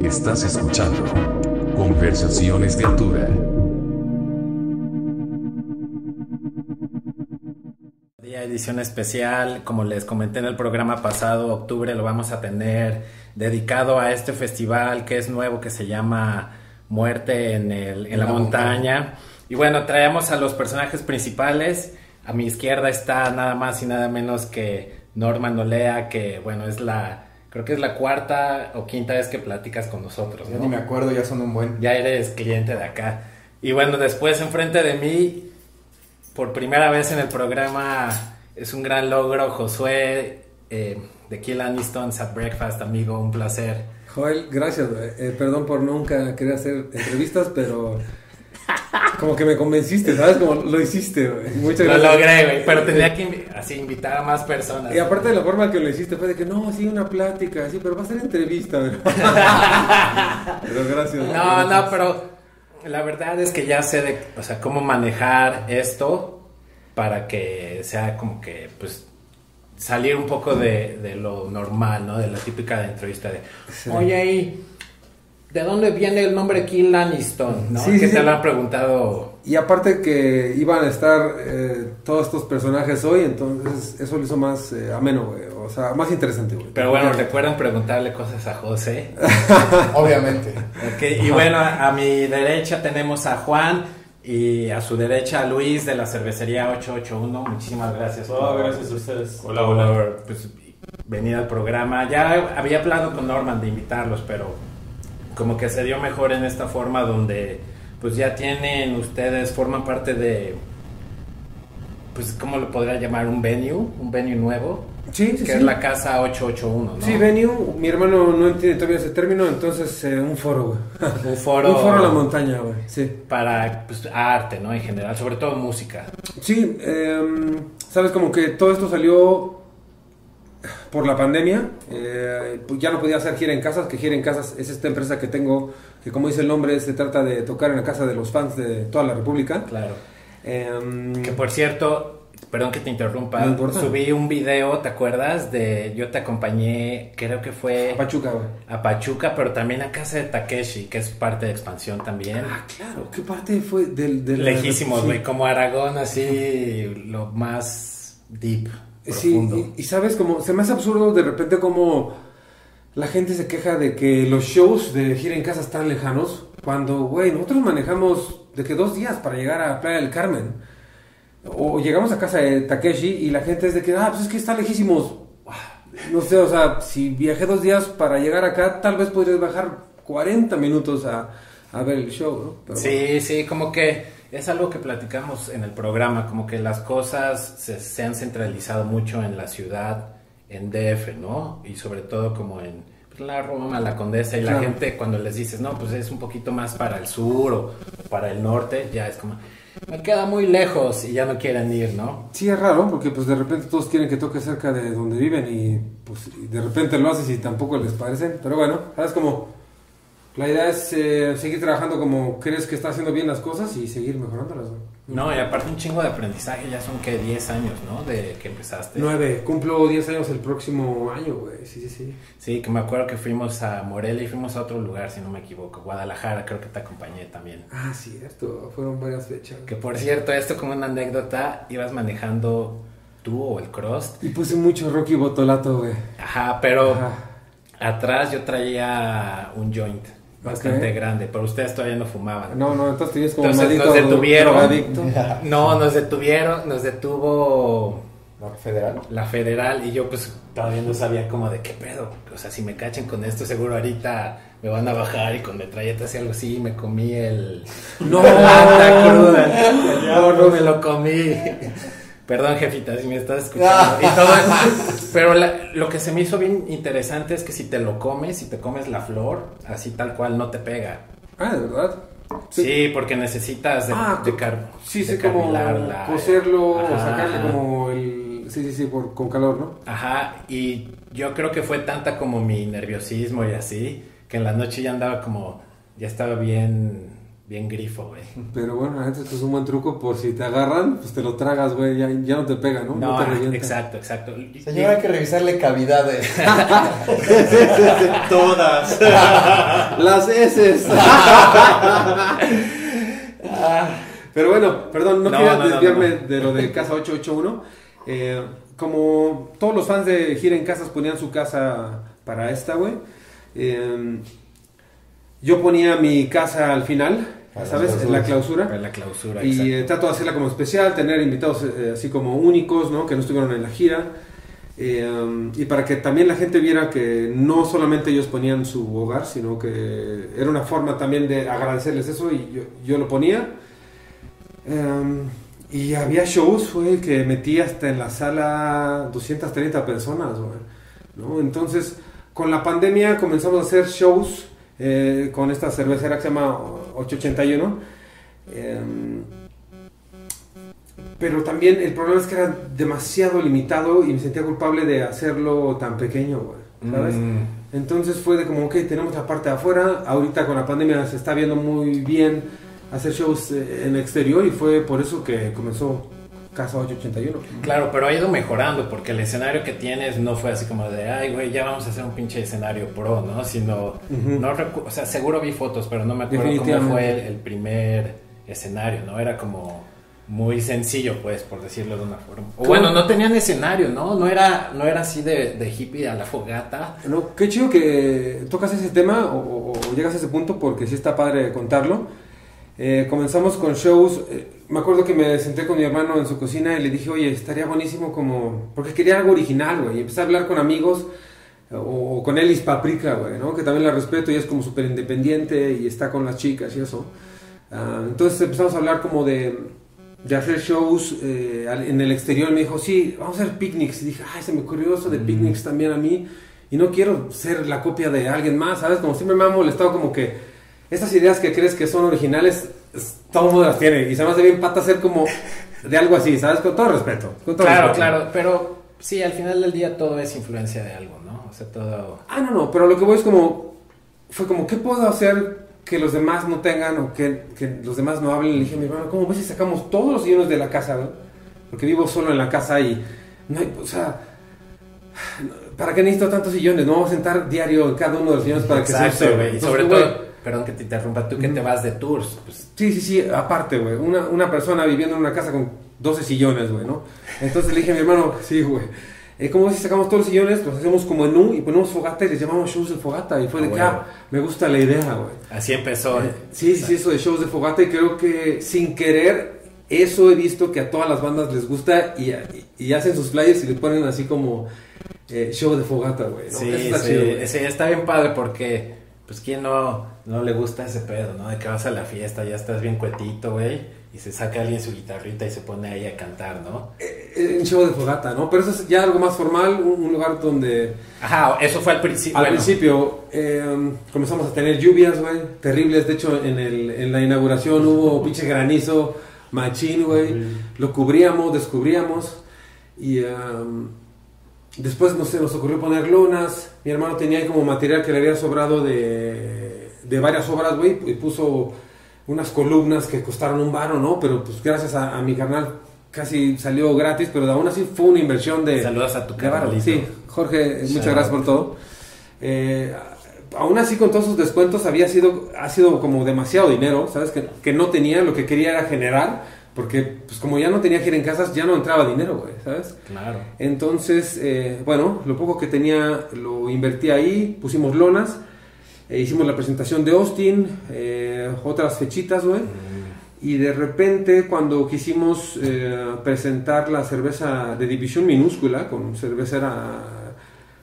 Estás escuchando Conversaciones de Altura. Día edición especial, como les comenté en el programa pasado, octubre lo vamos a tener dedicado a este festival que es nuevo, que se llama Muerte en, el, en la, montaña. Y bueno, traemos a los personajes principales. A mi izquierda está nada más y nada menos que Norman Olea, que bueno, es la Creo que es la cuarta o quinta vez que platicas con nosotros. ¿no? ni me acuerdo, ya son un buen. Ya eres cliente de acá. Y bueno, después enfrente de mí, por primera vez en el programa, es un gran logro, Josué eh, de Kill Aniston's at Breakfast, amigo, un placer. Joel, gracias. Eh, perdón por nunca querer hacer entrevistas, pero como que me convenciste, ¿sabes? Como lo hiciste, güey. Muchas gracias. Lo logré, güey. Pero tenía que así invitar a más personas. Y aparte de la forma que lo hiciste fue de que no, sí, una plática, sí, pero va a ser entrevista, güey. pero gracias. No, no, pero la verdad es que ya sé de, o sea, cómo manejar esto para que sea como que, pues, salir un poco de, de lo normal, ¿no? De la típica de entrevista de, oye, ahí ¿De dónde viene el nombre Kill Aniston? ¿no? Sí, que te lo han preguntado. Y aparte que iban a estar eh, todos estos personajes hoy, entonces eso lo hizo más eh, ameno, güey. O sea, más interesante, güey. Pero bueno, recuerdan preguntarle cosas a José. Obviamente. y bueno, a mi derecha tenemos a Juan y a su derecha a Luis de la cervecería 881. Muchísimas gracias. Oh, gracias a ustedes. Hola, hola. Pues venir al programa. Ya había hablado con Norman de invitarlos, pero como que se dio mejor en esta forma donde pues ya tienen ustedes, forman parte de, pues, ¿cómo lo podría llamar? Un venue, un venue nuevo. Sí, sí, que es la casa 881, ¿no? Sí, venue, mi hermano no entiende todavía ese término, entonces eh, un foro, Un foro. un foro a la montaña, güey, sí. Para pues, arte, ¿no? En general, sobre todo música. Sí, em, sabes, como que todo esto salió por la pandemia, eh, pues ya no podía hacer gira en casas, que gira en casas es esta empresa que tengo, que como dice el nombre, se trata de tocar en la casa de los fans de toda la República. Claro. Em, que por cierto, perdón que te interrumpa, subí un video, ¿te acuerdas? De yo te acompañé, creo que fue... A Pachuca, güey. A Pachuca, pero también a casa de Takeshi, que es parte de expansión también. Ah, claro, ¿qué parte fue del... del Lejísimos, güey, como Aragón, así, lo más deep. Sí, y, sabes, como se me hace absurdo de repente como la gente se queja de que los shows de gira en casa están lejanos, cuando, güey, nosotros manejamos de que dos días para llegar a Playa del Carmen. O llegamos a casa de Takeshi y la gente es de que, ah, pues es que está lejísimos. No sé, o sea, si viajé dos días para llegar acá, tal vez podrías bajar 40 minutos a, a ver el show, ¿no? sí, sí, como que es algo que platicamos en el programa, como que las cosas se, han centralizado mucho en la ciudad, en DF, ¿no? Y sobre todo como en pues, la Roma, la Condesa, y la gente cuando les dices, no, pues es un poquito más para el sur o para el norte, ya es como, me queda muy lejos y ya no quieren ir, ¿no? Sí, es raro, porque pues de repente todos quieren que toque cerca de donde viven y pues de repente lo haces y tampoco les parece, pero bueno, sabes como la idea es eh, seguir trabajando como crees que está haciendo bien las cosas y seguir mejorándolas. No, y aparte un chingo de aprendizaje, ya son que 10 años, ¿no? De que empezaste. 9, cumplo 10 años el próximo año, güey. Sí, sí, sí. Sí, que me acuerdo que fuimos a Morelia y fuimos a otro lugar, si no me equivoco. Guadalajara, creo que te acompañé también. Ah, cierto, fueron varias fechas. Que por cierto, esto como una anécdota, ibas manejando tú o el Cross. Y puse mucho Rocky Botolato, güey. Ajá, pero atrás yo traía un joint bastante grande, pero ustedes todavía no fumaban. No, no, entonces tienes como entonces nos detuvieron. No, nos detuvieron, nos detuvo la federal. La federal y yo pues todavía no sabía como de qué pedo. O sea, si me cachen con esto seguro ahorita me van a bajar y con metralletas y algo así me comí el no cruda. No, no me lo comí. Perdón, jefita, si me estás escuchando. Y todo Pero lo que se me hizo bien interesante es que si te lo comes, si te comes la flor, así tal cual no te pega. Ah, ¿de verdad? Sí, porque necesitas de, ah, de, sí, sí, como cocerlo, o sacarle como el... Sí, sí, sí, por, con calor, ¿no? Ajá, y yo creo que fue tanta como mi nerviosismo y así, que en la noche ya andaba como, ya estaba bien bien grifo, güey. Pero bueno, esto es un buen truco por si te agarran, pues te lo tragas, güey, ya, ya no te pega, ¿no? No, te revienta. exacto, exacto. Señor, hay que revisarle cavidades. Todas. Las S. Pero bueno, perdón, no, No, no, no, desviarme no, no. de lo de Casa 881. Eh, como todos los fans de Gira en Casas ponían su casa para esta, güey. eh, yo ponía mi casa al final, ¿sabes? En la clausura. la clausura, Y eh, trato de hacerla como especial, tener invitados eh, así como únicos, ¿no? Que no estuvieron en la gira. Eh, um, y para que también la gente viera que no solamente ellos ponían su hogar, sino que era una forma también de agradecerles eso y yo, yo lo ponía. Eh, y había shows, güey, que metí hasta en la sala 230 personas, güey. ¿no? Entonces, con la pandemia comenzamos a hacer shows eh, con esta cervecera que se llama 881. Eh, pero también el problema es que era demasiado limitado y me sentía culpable de hacerlo tan pequeño, güey. ¿Sabes? Mm. Entonces fue de como, ok, tenemos la parte de afuera. Ahorita con la pandemia se está viendo muy bien hacer shows eh, en exterior y fue por eso que comenzó Casa 881. Claro, pero ha ido mejorando porque el escenario que tienes no fue así como de, ay, güey, ya vamos a hacer un pinche escenario pro, ¿no? Sino, Ujú. no recu- o sea, seguro vi fotos, pero no me acuerdo cómo fue el, el primer escenario, ¿no? Era como muy sencillo, pues, por decirlo de una forma. O bueno, no tenían escenario, ¿no? No era, no era así de, de hippie a la fogata. No, qué chido que tocas ese tema o, o- o llegas a ese punto porque sí está padre contarlo. Eh, comenzamos con shows. eh, me acuerdo que me senté con mi hermano en su cocina y le dije, oye, estaría buenísimo como. Porque quería algo original, güey. Y empecé a hablar con amigos eh, o, o con Elis Paprika, güey, ¿no? Que también la respeto y es como súper independiente y está con las chicas y eso. Ah, entonces empezamos a hablar como de, de hacer shows eh, en el exterior. Me dijo, sí, vamos a hacer picnics. Y dije, ay, se me ocurrió eso de picnics también a mí. Y no quiero ser la copia de alguien más, ¿sabes? Como siempre me ha molestado como que estas ideas que crees que son originales, es- todo el mundo las tiene. Y se me hace bien pata ser como de algo así, ¿sabes? Con todo respeto. Con todo Claro, respeto. claro, pero sí, al final del día todo es influencia de algo, ¿no? O sea, todo... Ah, no, no, pero lo que voy es como, fue como, ¿qué puedo hacer que los demás no tengan o que, que los demás no hablen? Le dije a mi hermano, ¿cómo ves si sacamos todos los sillones de la casa, güey? Porque vivo solo en la casa y, no hay, o sea, ¿para qué necesito tantos sillones? No vamos a sentar diario cada uno de los sillones para que Exacto, güey. Y Entonces, sobre todo, perdón que te interrumpa, tú que te vas de tours, pues Sí, sí, sí, aparte, güey. Una, una persona viviendo en una casa con 12 sillones, güey, ¿no? Entonces le dije a mi hermano, sí, güey. Eh, ¿Cómo ves si sacamos todos los sillones, los hacemos como en U y ponemos fogata y les llamamos shows de fogata? Y fue de Ah, que, ah, me gusta la idea, güey. así empezó. Eh, Sí, sí, sí, eso de shows de fogata y creo que sin querer eso he visto que a todas las bandas les gusta y, y hacen sus flyers y le ponen así como eh, show de fogata, güey. ¿no? Sí, está sí, chido, está bien padre porque, pues, ¿quién no, no le gusta ese pedo, no? De que vas a la fiesta, ya estás bien cuetito, güey, y se saca alguien su guitarrita y se pone ahí a cantar, ¿no? Eh, En show de fogata, ¿no? Pero eso es ya algo más formal, un, un lugar donde Ajá, eso fue al principio. al bueno, principio eh, comenzamos a tener lluvias, güey, terribles. De hecho, en, el, en la inauguración hubo pinche granizo, machín, güey. Lo cubríamos, descubríamos. Y um, después, no sé, nos ocurrió poner lonas. Mi hermano tenía ahí como material que le había sobrado de, de varias obras, güey. Y puso unas columnas que costaron un varo, ¿no? Pero pues gracias a, a mi carnal casi salió gratis, pero aún así fue una inversión de... Saludos a tu carnalito. Sí, Jorge, muchas gracias por todo. Eh, aún así, con todos sus descuentos, había sido, ha sido como demasiado dinero, ¿sabes? Que, que no tenía, lo que quería era generar, porque pues como ya no tenía gira en casas, ya no entraba dinero, güey, ¿sabes? Claro. Entonces, eh, bueno, lo poco que tenía lo invertí ahí, pusimos lonas, eh, hicimos la presentación de Austin, eh, otras fechitas, güey. Y de repente, cuando quisimos presentar la cerveza de división minúscula, con cervecera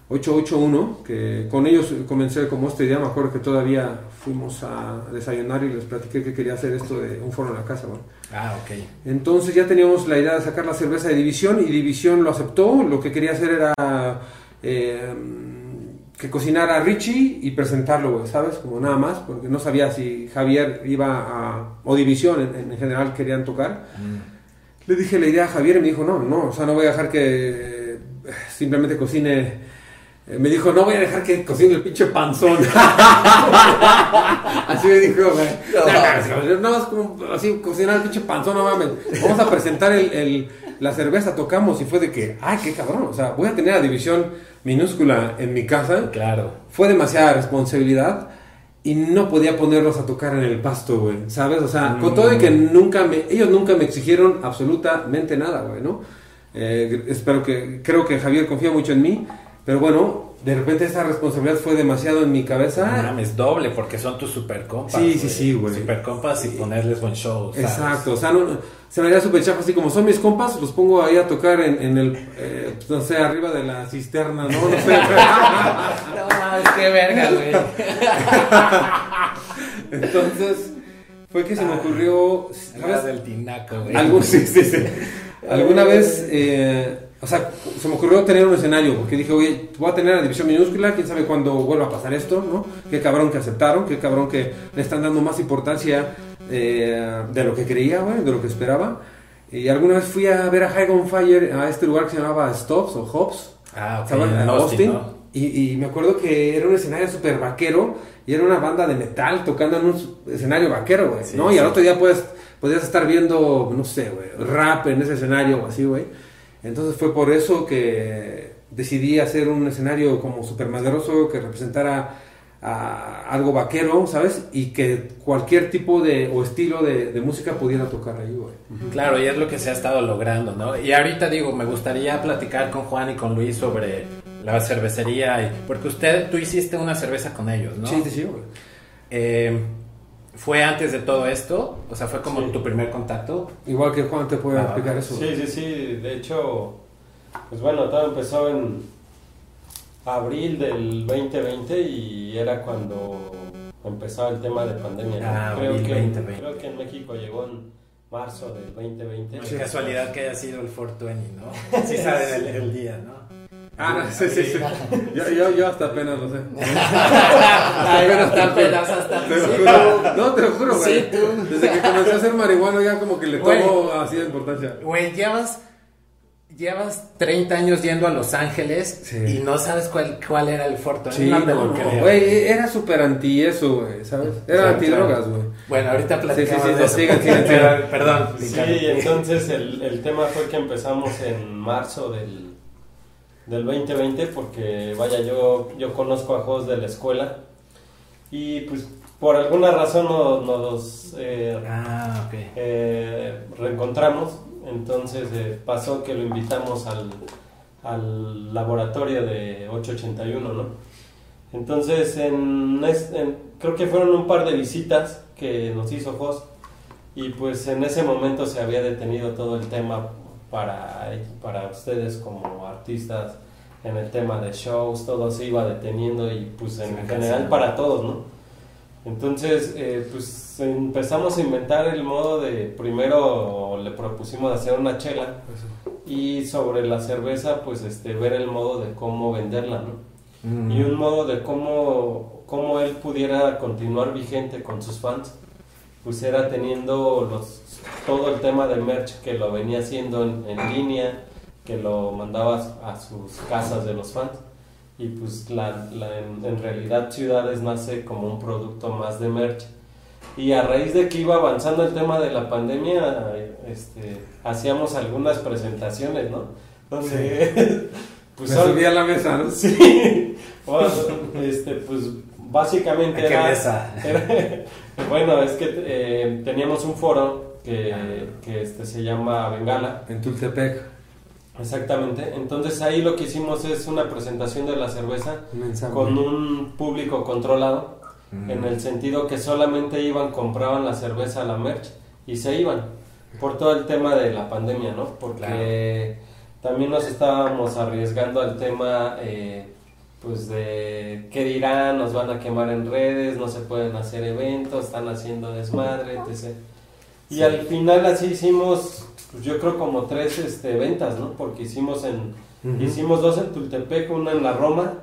881, que con ellos comencé como esta idea, me acuerdo que todavía fuimos a desayunar y les platiqué que quería hacer esto de un foro en la casa, güey. Ah, ok. Entonces ya teníamos la idea de sacar la cerveza de División y División lo aceptó. Lo que quería hacer era eh, que cocinara Richie y presentarlo, ¿sabes? Como nada más, porque no sabía si Javier iba a... o División en, en general querían tocar. Le dije la idea a Javier y me dijo, no, no, o sea, no voy a dejar que eh, simplemente cocine me dijo, no voy a dejar que cocine el pinche panzón. así me dijo, güey. No, es como así cocinar el pinche panzón, no mames. Vamos a presentar el, el- la cerveza, tocamos y fue de que, ay, qué cabrón. O sea, voy a tener la división minúscula en mi casa. Claro. Fue demasiada responsabilidad y no podía ponerlos a tocar en el pasto, güey. ¿Sabes? O sea, con todo y que nunca me, ellos nunca me exigieron absolutamente nada, güey, ¿no? Eh, espero que, creo que Javier confía mucho en mí, pero bueno, de repente esa responsabilidad fue demasiado en mi No cabeza. mames, doble, porque son tus super compas. Sí, sí, sí, güey. Super compas y ponerles buen show. ¿sabes? Exacto, o sea, no, se me haría súper chafa así como son mis compas, los pongo ahí a tocar en, en el, eh, no sé, arriba de la cisterna, ¿no? No sé. No mames, qué verga, güey. Entonces, fue que se me ocurrió, Arriba ¿sabes? del tinaco, güey. Algún- sí, sí, sí. Alguna vez, eh, o sea, se me ocurrió tener un escenario, porque dije, oye, voy a tener la división minúscula, quién sabe cuándo vuelva a pasar esto, ¿no? Qué cabrón que aceptaron, qué cabrón que le están dando más importancia eh, de lo que creía, güey, de lo que esperaba. Y alguna vez fui a ver a High on Fire a este lugar que se llamaba Stops o Hops. Ah, ok. ¿Saben? en Austin. ¿no? Y, y me acuerdo que era un escenario súper vaquero y era una banda de metal tocando en un escenario vaquero, güey, Sí, ¿no? Y sí. al otro día puedes, podías estar viendo, no sé, güey, rap en ese escenario o así, güey. Entonces fue por eso que decidí hacer un escenario como súper maderoso que representara a algo vaquero, ¿sabes? Y que cualquier tipo de o estilo de, de música pudiera tocar ahí, güey. Claro, y es lo que se ha estado logrando, ¿no? Y ahorita digo, me gustaría platicar con Juan y con Luis sobre la cervecería, y- porque usted, tú hiciste una cerveza con ellos, ¿no? Sí, sí, sí, güey. Eh, ¿Fue antes de todo esto? O sea, ¿fue como Sí. tu primer contacto? Igual que Juan te puede Ah, explicar eso. Sí, sí, sí. De hecho, pues bueno, todo empezó en abril del 2020 y era cuando empezó el tema de pandemia. ¿no? Ah, creo, abril que, 2020. creo que en México llegó en marzo del 2020. Qué casualidad que haya sido el 420, ¿no? Sí saben el, el día, ¿no? Ah, no, sí, sí, sí. Yo, yo, yo hasta apenas lo sé. Ay, hasta apenas, hasta Te lo juro. No, te lo juro, güey. Sí, tú. Desde que comencé a ser marihuano ya como que le Güey. tomo así de importancia. Güey, llevas, llevas 30 años yendo a Los Ángeles Sí. y no sabes cuál, cuál era el 420. Sí, no te no, lo no, creo. güey, era súper anti eso, güey, ¿sabes? Era Sí, antidrogas, claro. güey. Bueno, ahorita platicamos Sí, sí, sí, de eso. sigan, sigan, Pero, sigan. Perdón. Sí, entonces el, el tema fue que empezamos en marzo del, del 2020 porque, vaya, yo, yo conozco a juegos de la escuela y pues por alguna razón no- nos eh, Ah, eh, reencontramos, entonces eh, pasó que lo invitamos al, al laboratorio de 881, ¿no? Entonces, en, es- en- creo que fueron un par de visitas que nos hizo Jos y pues en ese momento se había detenido todo el tema para, para ustedes como artistas en el tema de shows, todo se iba deteniendo y pues en Sí, general canceló. para todos, ¿no? Entonces, eh, pues empezamos a inventar el modo de, primero le propusimos hacer una chela y sobre la cerveza, pues este, ver el modo de cómo venderla, ¿no? Mm. Y un modo de cómo, cómo él pudiera continuar vigente con sus fans, pues era teniendo los, todo el tema de merch que lo venía haciendo en, en línea, que lo mandaba a sus casas de los fans. Y pues la, la- en, en realidad Ciudades nace como un producto más de merch. Y a raíz de que iba avanzando el tema de la pandemia, este, hacíamos algunas presentaciones, ¿no? Donde, pues, Me subí a la mesa, ¿no? Sí, bueno, este, pues básicamente ¿A qué era, mesa? era- bueno, es que eh, teníamos un foro que, que este, se llama Bengala, En Tultepec. exactamente. Entonces ahí lo que hicimos es una presentación de la cerveza con un público controlado, Mm. en el sentido que solamente iban, compraban la cerveza, la merch y se iban por todo el tema de la pandemia, ¿no? Porque también nos estábamos arriesgando al tema, eh, pues de qué dirán, nos van a quemar en redes, no se pueden hacer eventos, están haciendo desmadre, etc. Y al final así hicimos, pues yo creo como tres este, ventas, ¿no? Porque hicimos en, Ujú. hicimos dos en Tultepec, una en la Roma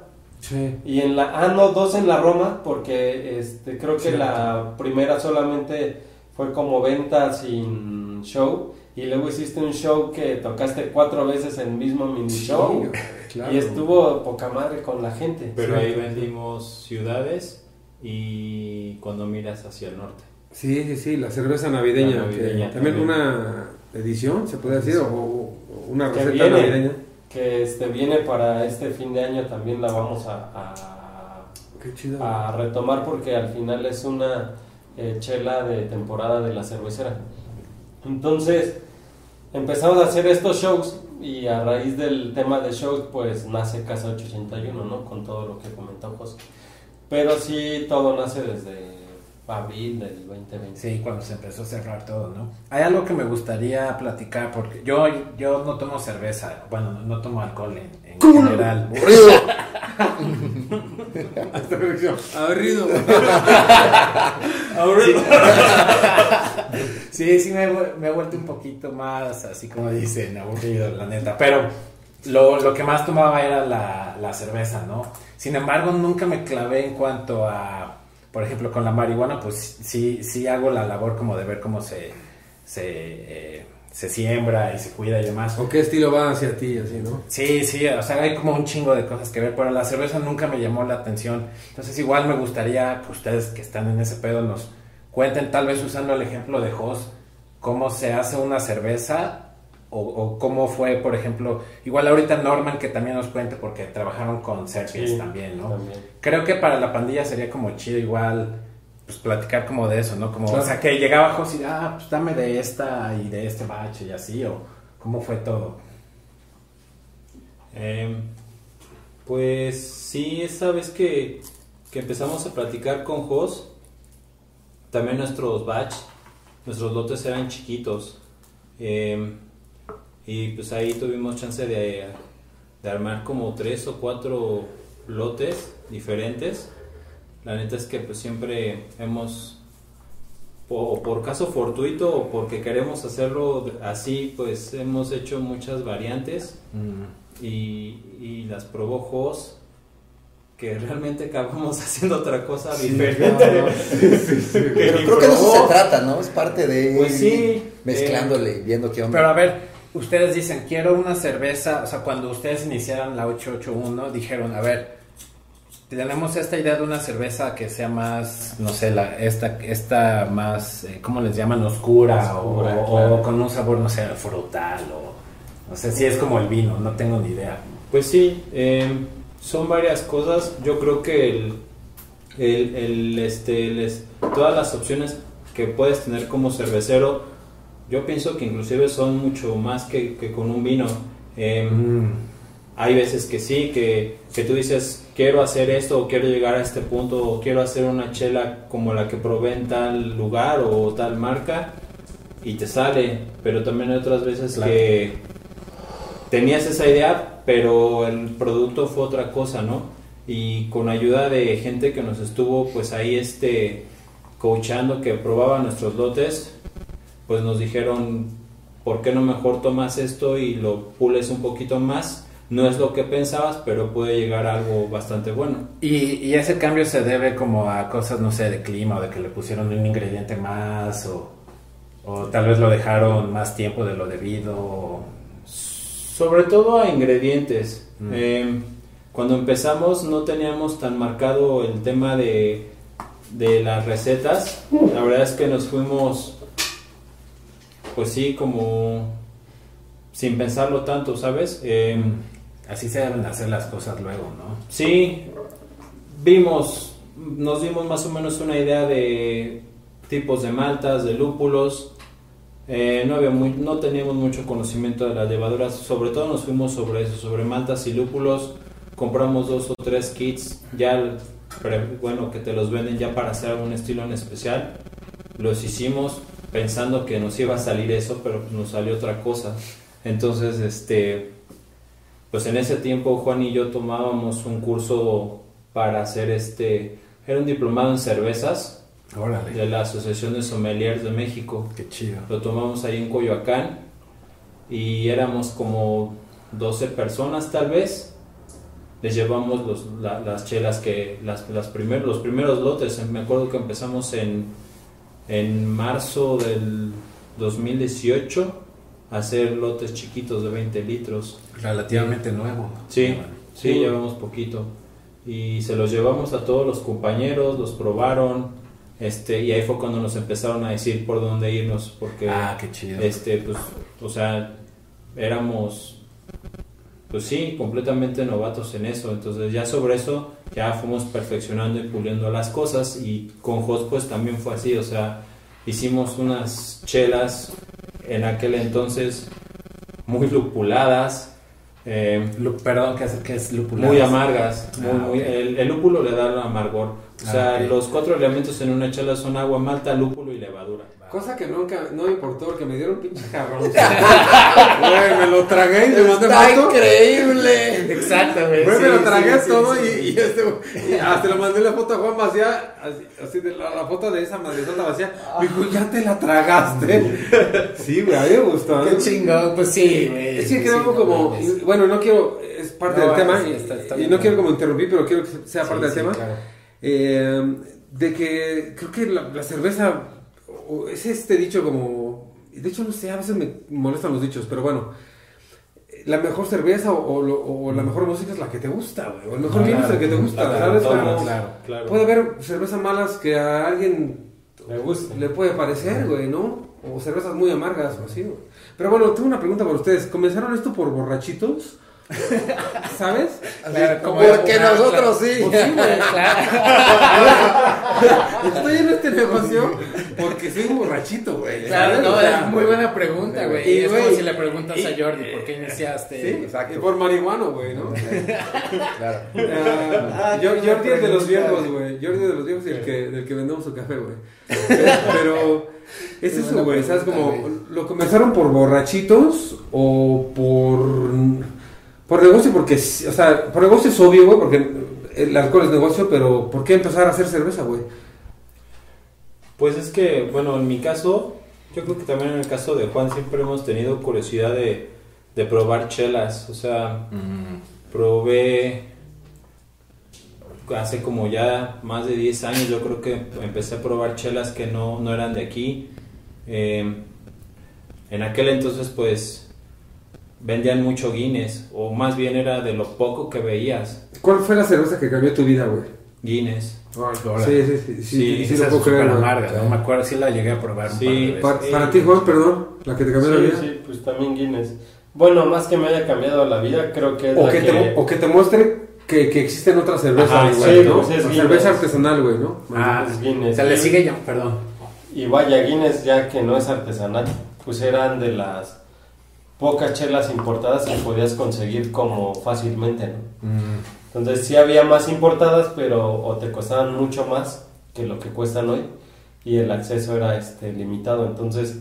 Sí. y en la, ah, no, dos en la Roma, porque este, creo que Cierto. la primera solamente fue como venta sin show, y luego hiciste un show que tocaste cuatro veces el mismo mini show claro. y estuvo poca madre con la gente. Pero Sí. ahí vendimos ciudades y cuando miras hacia el norte. Sí, sí, sí, la cerveza navideña. La navideña que también también. una edición, se puede decir, o, o una Que receta viene. navideña. Que este, viene para este fin de año también la vamos a, a- Qué chido. a retomar porque al final es una eh, chela de temporada de la cervecera. Entonces empezamos a hacer estos shows y a raíz del tema de shows pues nace Casa 881, ¿no? Con todo lo que comentó José. Pero sí, todo nace desde abril del 2020. Sí, cuando se empezó a cerrar todo, ¿no? Hay algo que me gustaría platicar porque yo, yo no tomo cerveza, bueno, no tomo alcohol en, en general. Aburrido. Sí, sí me, me he vuelto un poquito más, así como dicen, aburrido, la neta. Pero lo, lo que más tomaba era la, la cerveza, ¿no? Sin embargo, nunca me clavé en cuanto a, por ejemplo, con la marihuana, pues sí, sí hago la labor como de ver cómo se, se, eh, se siembra y se cuida y demás. ¿O qué estilo va hacia ti, así, no? Sí, sí, o sea, hay como un chingo de cosas que ver, pero la cerveza nunca me llamó la atención. Entonces, igual me gustaría que ustedes que están en ese pedo nos cuenten, tal vez usando el ejemplo de Jos, cómo se hace una cerveza o, o cómo fue, por ejemplo, igual ahorita Norman que también nos cuente porque trabajaron con Serpies Sí, también, ¿no? también. Creo que para la pandilla sería como chido igual pues platicar como de eso, ¿no? Como, Claro. o sea, que llegaba Jos y, ah, pues dame de esta y de este bache y así, o cómo fue todo. Eh, pues sí, esa vez que, que empezamos a platicar con Jos, también nuestros batch, nuestros lotes eran chiquitos. eh, y pues ahí tuvimos chance de, de armar como tres o cuatro lotes diferentes. La neta es que pues siempre hemos, o por caso fortuito o porque queremos hacerlo así, pues hemos hecho muchas variantes Mm. y, y las probó Jos que realmente acabamos haciendo otra cosa diferente. que Pero ni creo que de eso se trata, ¿no? Es parte de Pues sí, mezclándole y viendo qué onda. Pero a ver, ustedes dicen, quiero una cerveza, o sea, cuando ustedes iniciaron la 881, dijeron, a ver, tenemos esta idea de una cerveza que sea más, no sé, la, esta, esta más, eh, ¿cómo les llaman? Oscura, o- Oscura, o, claro. o con un sabor, no sé, frutal, o no sé si es como el vino, no tengo ni idea. Pues sí, eh, son varias cosas. Yo creo que el, el, el, este, les- todas las opciones que puedes tener como cervecero, yo pienso que inclusive son mucho más que, que con un vino. Eh, Hay veces que sí, que, que tú dices, quiero hacer esto, o quiero llegar a este punto, o quiero hacer una chela como la que probé en tal lugar o tal marca, y te sale. Pero también hay otras veces Claro. que tenías esa idea, pero el producto fue otra cosa, ¿no? Y con ayuda de gente que nos estuvo, pues ahí este, coachando, que probaba nuestros lotes, pues nos dijeron, ¿por qué no mejor tomas esto y lo pules un poquito más? No es lo que pensabas, pero puede llegar a algo bastante bueno. Y, y ese cambio se debe como a cosas, no sé, de clima o de que le pusieron un ingrediente más o, o tal vez lo dejaron más tiempo de lo debido. Sobre todo a ingredientes. Mm. Eh, cuando empezamos no teníamos tan marcado el tema de, de las recetas. La verdad es que nos fuimos, pues sí, como sin pensarlo tanto, ¿sabes? Eh, Así se deben hacer las cosas luego, ¿no? Sí, vimos, nos dimos más o menos una idea de tipos de maltas, de lúpulos. Eh, no, había muy, no teníamos mucho conocimiento de las levaduras, sobre todo nos fuimos sobre eso, sobre maltas y lúpulos. Compramos dos o tres kits, ya, bueno, que te los venden ya para hacer algún estilo en especial. Los hicimos pensando que nos iba a salir eso, pero pues nos salió otra cosa. Entonces, este, pues en ese tiempo Juan y yo tomábamos un curso para hacer este, era un diplomado en cervezas Órale. de la Asociación de Sommeliers de México. Qué chido. Lo tomamos ahí en Coyoacán y éramos como 12 personas tal vez. Les llevamos los- la- las chelas que las, las primer- los primeros lotes. Me acuerdo que empezamos en, en marzo del 2018 hacer lotes chiquitos de 20 litros. Relativamente nuevo. Sí, Bueno. sí, llevamos poquito. Y se los llevamos a todos los compañeros, los probaron, este, y ahí fue cuando nos empezaron a decir por dónde irnos, porque Ah, qué chido. este, pues, o sea, éramos, pues sí, completamente novatos en eso. Entonces ya sobre eso ya fuimos perfeccionando y puliendo las cosas y con Jos pues también fue así, o sea, hicimos unas chelas en aquel entonces muy lupuladas. eh, Lu- perdón, ¿qué es, qué es lúpulo? muy amargas. muy, Ah, muy- el, el lúpulo le da el amargor. O sea, Ah, los cuatro elementos en una chela son agua, malta, lúpulo y levadura. Cosa que nunca, no me importó porque me dieron pinche jarrón. Güey, me lo tragué y me mandé foto. increíble. Exacto, güey. Güey, me sí, lo tragué sí, todo sí. y, y este, y hasta le mandé la foto a Juan Vacía, así, así de la, la foto de esa madresota vacía. Me dijo, ya te la tragaste. Sí, güey, a mí me gustó. Qué me- chingón, pues sí, güey. Es que no como, bueno, no quiero, es parte No, del tema, sí, está- está y bien, no quiero como interrumpir, pero quiero que sea Sí, parte del sí, tema. claro. Eh, de que creo que la, la cerveza, o es este dicho como, de hecho no sé, a veces me molestan los dichos, pero bueno, la mejor cerveza o, o o la mejor música es la que te gusta, güey, o el mejor vino es el que te gusta, La ¿sabes? claro, claro. Puede haber cervezas malas que a alguien gusta. le puede parecer, güey, ¿no? O cervezas muy amargas o así, güey. Pero bueno, tengo una pregunta para ustedes. ¿Comenzaron esto por borrachitos? ¿Sabes? Claro, como Porque nosotros sí. Pues sí, güey. Estoy en este negocio porque soy un borrachito, güey. Claro, ¿sabes? no, es muy buena pregunta, güey. Y, Y es como si le preguntas y- a Jordi, ¿por qué iniciaste? Sí, Exacto. Y por marihuano, güey, ¿no? Claro. Ah, yo- Jordi es de los viejos, güey. Jordi es de los viejos y el que, del que vendemos su café, güey. Pero es eso, güey. ¿Sabes? Como. ¿lo comenzaron por borrachitos o por, por negocio? Porque, o sea, por negocio es obvio, güey, porque el alcohol es negocio, pero ¿por qué empezar a hacer cerveza, güey? Pues es que, bueno, en mi caso, yo creo que también en el caso de Juan siempre hemos tenido curiosidad de, de probar chelas. O sea, Mm, probé hace como ya más de 10 años, yo creo que empecé a probar chelas que no, no eran de aquí. Eh, en aquel entonces, pues, vendían mucho Guinness, o más bien era de lo poco que veías, ¿Cuál fue la cerveza que cambió tu vida, güey? Guinness. Hola. Sí, sí, sí. Sí, Sí, sí, Esa es güey. amarga, no me acuerdo si la llegué a probar un Sí, par de veces. Pa- Sí. Para ti, Juan, perdón, la que te cambió la Sí, vida. sí, pues también Guinness. Bueno, más que me haya cambiado la vida, creo que es O la que, te, o que te muestre que, que existen otras cervezas, Ajá, güey, sí, ¿no? pues es O Guinness. cerveza artesanal, güey, ¿no? Ah, es Guinness. se le sigue ya, perdón. Y vaya, Guinness ya que no es artesanal, pues eran de las pocas chelas importadas que podías conseguir como fácilmente, ¿no? Entonces sí había más importadas, pero o te costaban mucho más que lo que cuestan hoy y el acceso era este limitado. Entonces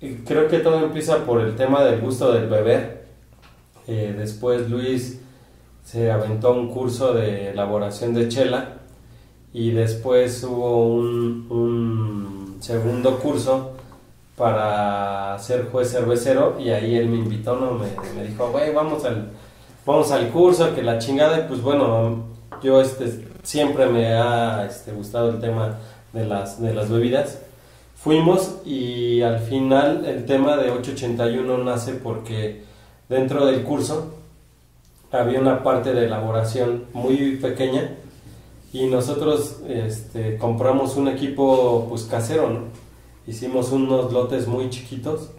eh, creo que todo empieza por el tema del gusto del beber. Eh, después Luis se aventó un curso de elaboración de chela y después hubo un, un segundo curso para ser juez cervecero y ahí él me invitó, ¿no? me, dijo, güey, vamos al, vamos al curso, que la chingada, y pues bueno, yo este, siempre me ha este, gustado el tema de las, de las bebidas. Fuimos y al final el tema de 881 nace porque dentro del curso había una parte de elaboración muy pequeña y nosotros este, compramos un equipo pues casero, ¿no? Hicimos unos lotes muy chiquitos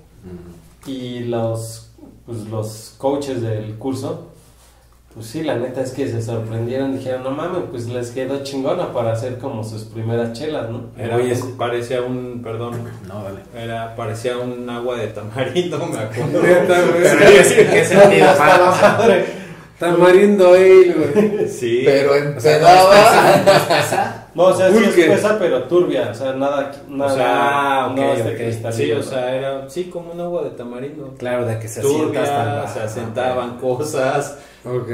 y los, pues, los coaches del curso, pues sí, la neta es que se sorprendieron, dijeron, no mames, pues les quedó chingona para hacer como sus primeras chelas, ¿no? Era, Oye, parecía un, perdón, No, dale. era, parecía un agua de tamarindo, me acuerdo. Pero ¿qué, qué sentido? Tamarindo ale, güey. Sí. Pero O sea, no empedaba. No, o sea, sí es espesa, pero turbia, o sea, nada, nada, O sea, ok, no es de ok. cristalino, Sí, o sea, era, sí, como un agua de tamarindo. Claro, de que se hasta Turbia, el- se asentaban cosas. Ok.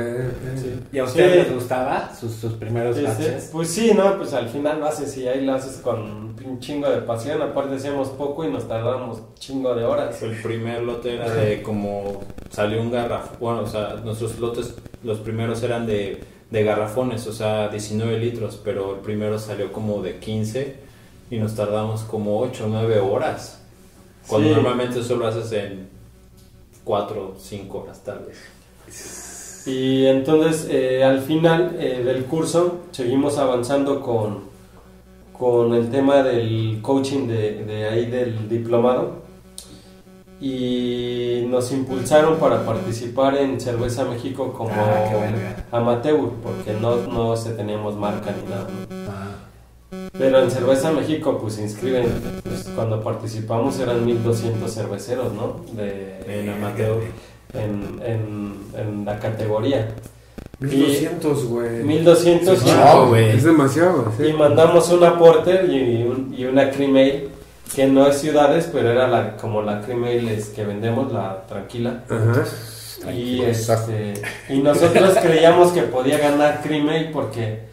¿Y a ustedes Sí. les gustaba sus, sus primeros Sí? Pues sí, no, pues al final lo haces y ahí lo haces con un chingo de pasión. Aparte hacíamos poco y nos tardábamos chingo de horas. El primer lote era de como salió un garrafón, bueno, o sea, nuestros lotes, los primeros eran de, de garrafones, o sea, 19 litros, pero el primero salió como de 15 y nos tardamos como 8 o 9 horas. Cuando Sí. normalmente eso lo haces en 4 o 5 horas tal vez. Y entonces eh, al final eh, del curso seguimos avanzando con, con el tema del coaching de, de ahí del diplomado y nos impulsaron para participar en Cerveza México como Ah, amateur porque no, no se teníamos marca ni nada. Ah, Pero en Cerveza México pues se inscriben, pues, cuando participamos eran 1200 cerveceros, ¿no? De, En amateur. en, en, en la categoría. 1200, güey. 1200 Sí, y- no, güey. Es demasiado, sí. y mandamos una porter y, un- y una cream que no es ciudades pero era la, como la cream ale es que vendemos la tranquila Ajá. y, este, y nosotros creíamos que podía ganar ale porque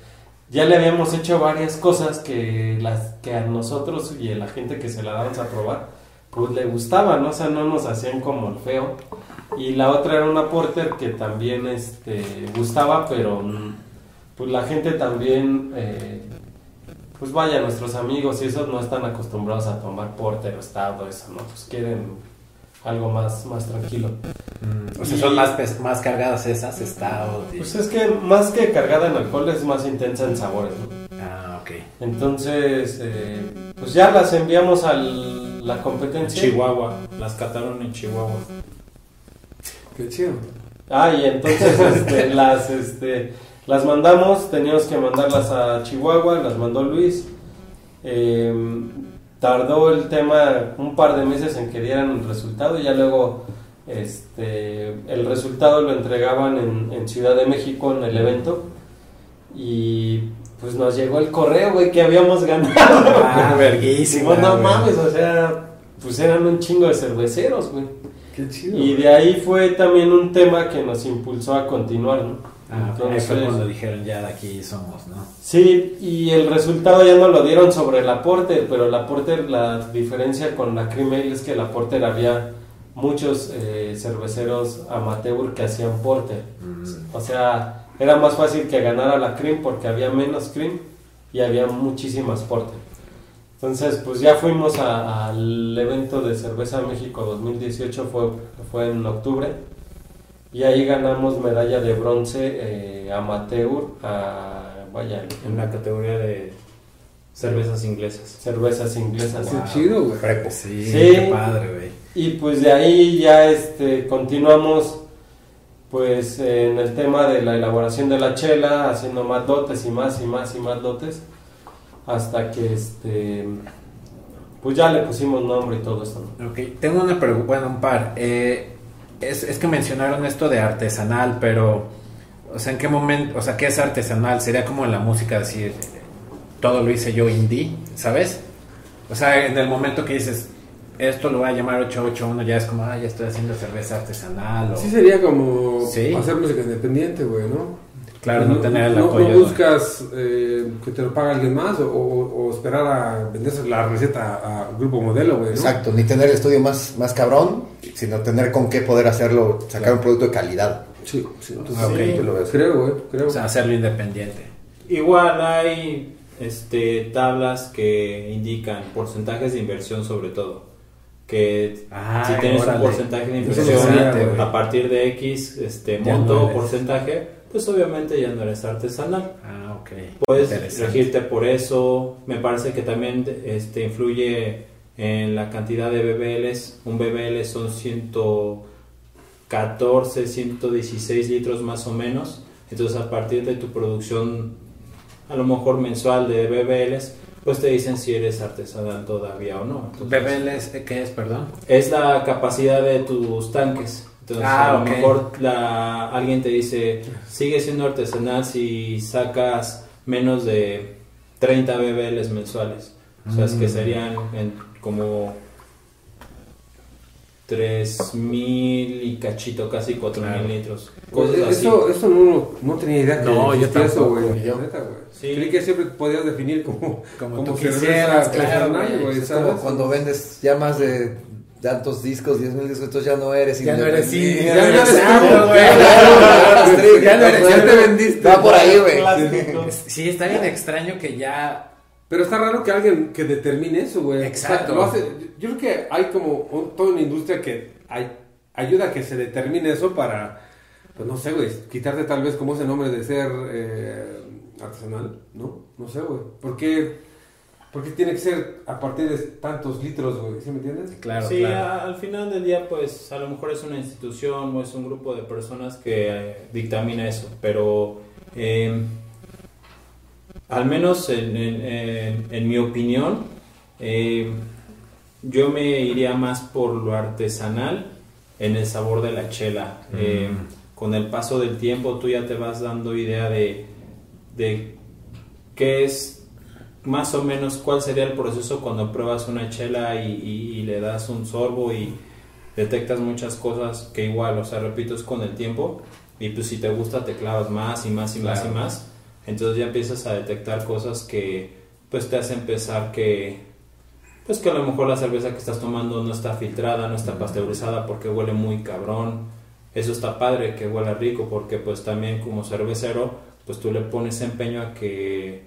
ya le habíamos hecho varias cosas que las que a nosotros y a la gente que se la dábamos a probar pues le gustaban ¿no? o sea no nos hacían como el feo y la otra era una porter que también este gustaba pero mm, pues la gente también eh, pues vaya nuestros amigos y esos no están acostumbrados a tomar porter o stout o eso no pues quieren algo más más tranquilo o sea, Y- son más, más cargadas esas, y- pues es que más que cargada en alcohol es más intensa en sabores ¿no? Ah, ok. entonces eh, pues ya las enviamos a la En competencia Chihuahua, las cataron en Chihuahua. Qué chido. Ah, y entonces este, las, este, las mandamos, teníamos que mandarlas a Chihuahua, las mandó Luis. Eh, tardó el tema un par de meses en que dieran el resultado y ya luego este, el resultado lo entregaban en, en Ciudad de México en el evento. Y pues nos llegó el correo, güey, que habíamos ganado. Ah, verguísima, no güey. mames, o sea, pues eran un chingo de cerveceros, güey. Qué chido. Y de ahí fue también un tema que nos impulsó a continuar, ¿no? Ah, Entonces, eso cuando dijeron ya de aquí somos, ¿no? Sí, y el resultado ya no lo dieron sobre la Porter, pero la Porter, la diferencia con la Cream Ale es que la Porter había muchos eh, cerveceros amateur que hacían Porter. O sea, era más fácil que ganara la Cream porque había menos Cream y había muchísimas Porter. Entonces, pues ya fuimos al evento de Cerveza México 2018, fue, fue en octubre, y ahí ganamos medalla de bronce eh, amateur a, vaya, En la categoría de cervezas inglesas. cervezas inglesas. Qué chido, güey. Sí. qué padre, güey. Y pues de ahí ya este, continuamos pues en el tema de la elaboración de la chela, haciendo más dotes y más y más y más dotes, hasta que este pues ya le pusimos nombre y todo esto. ¿no? Ok, tengo una pregunta, bueno, un par. Eh, es, es que mencionaron esto de artesanal, pero, o sea, ¿en qué momento, o sea, qué es artesanal? Sería como en la música decir, todo lo hice yo indie, ¿sabes? O sea, en el momento que dices, esto lo voy a llamar 881, ya es como, ah, ya estoy haciendo cerveza artesanal. O, Sí sería como Sí. hacer música independiente, güey, ¿no? Claro, no, tener el no, apoyo. no buscas eh, que te lo pague alguien más o, o- o esperar a venderse la receta a Grupo Modelo, güey, ¿no? Exacto, ni tener el estudio más, más cabrón, sino tener con qué poder hacerlo, sacar un producto de calidad. Sí, sí. entonces, Ah, ok. sí, Tú lo ves. Creo, güey, creo. O sea, hacerlo independiente. Igual hay este, tablas que indican porcentajes de inversión sobre todo. Que Ay, si tienes órale. un porcentaje de inversión a partir de X este, monto o eres. porcentaje, pues obviamente ya no eres artesanal. Ah, ok. Puedes regirte por eso. Me parece que también este, influye en la cantidad de BBLs. Un BBL son 114, 116 litros más o menos. Entonces a partir de tu producción, a lo mejor mensual de BBLs, pues te dicen si eres artesanal todavía o no. Entonces, ¿BBL es, qué es, perdón? es la capacidad de tus tanques. Entonces, Ah, a lo mejor la, alguien te dice, sigue siendo artesanal si sacas menos de 30 BBLs mensuales. O sea, es que Mm. serían en como 3000 y cachito, casi 4000 Claro. litros. Pues, así. eso, eso no, no tenía idea que No, yo tampoco, güey. Sí. Creí que siempre podías definir como, Como como, tú quisieras, claro, güey, Es como cuando vendes ya más de tantos discos, 10 mil discos, entonces ya no eres Ya no eres sí, ya no eres güey. Ya Ya no eres- ya te vendiste. Va por ahí, güey. Sí, está bien extraño que ya Pero está raro que alguien que determine eso, güey. Exacto. O sea, lo hace- yo creo que hay como un- toda una industria que hay, ayuda a que se determine eso para, pues no sé, güey, quitarte tal vez como ese nombre de ser eh, artesanal, ¿no? No sé, güey. ¿Por qué, por qué tiene que ser a partir de tantos litros, güey? ¿Sí me entiendes? Claro, sí, claro. a- al final del día, pues a lo mejor es una institución o es un grupo de personas que eh, dictamina eso, pero eh, al menos en, en- en- en mi opinión, eh, yo me iría más por lo artesanal en el sabor de la chela. Eh, con el paso del tiempo tú ya te vas dando idea de, de qué es más o menos cuál sería el proceso cuando pruebas una chela y, y- y le das un sorbo y detectas muchas cosas que igual, o sea, repito, es con el tiempo y pues si te gusta te clavas más y más y más y más. Entonces ya empiezas a detectar cosas que pues te hacen pensar que pues que a lo mejor la cerveza que estás tomando no está filtrada, no está pasteurizada porque huele muy cabrón. Eso está padre, que huela rico, porque pues también como cervecero, pues tú le pones empeño a que.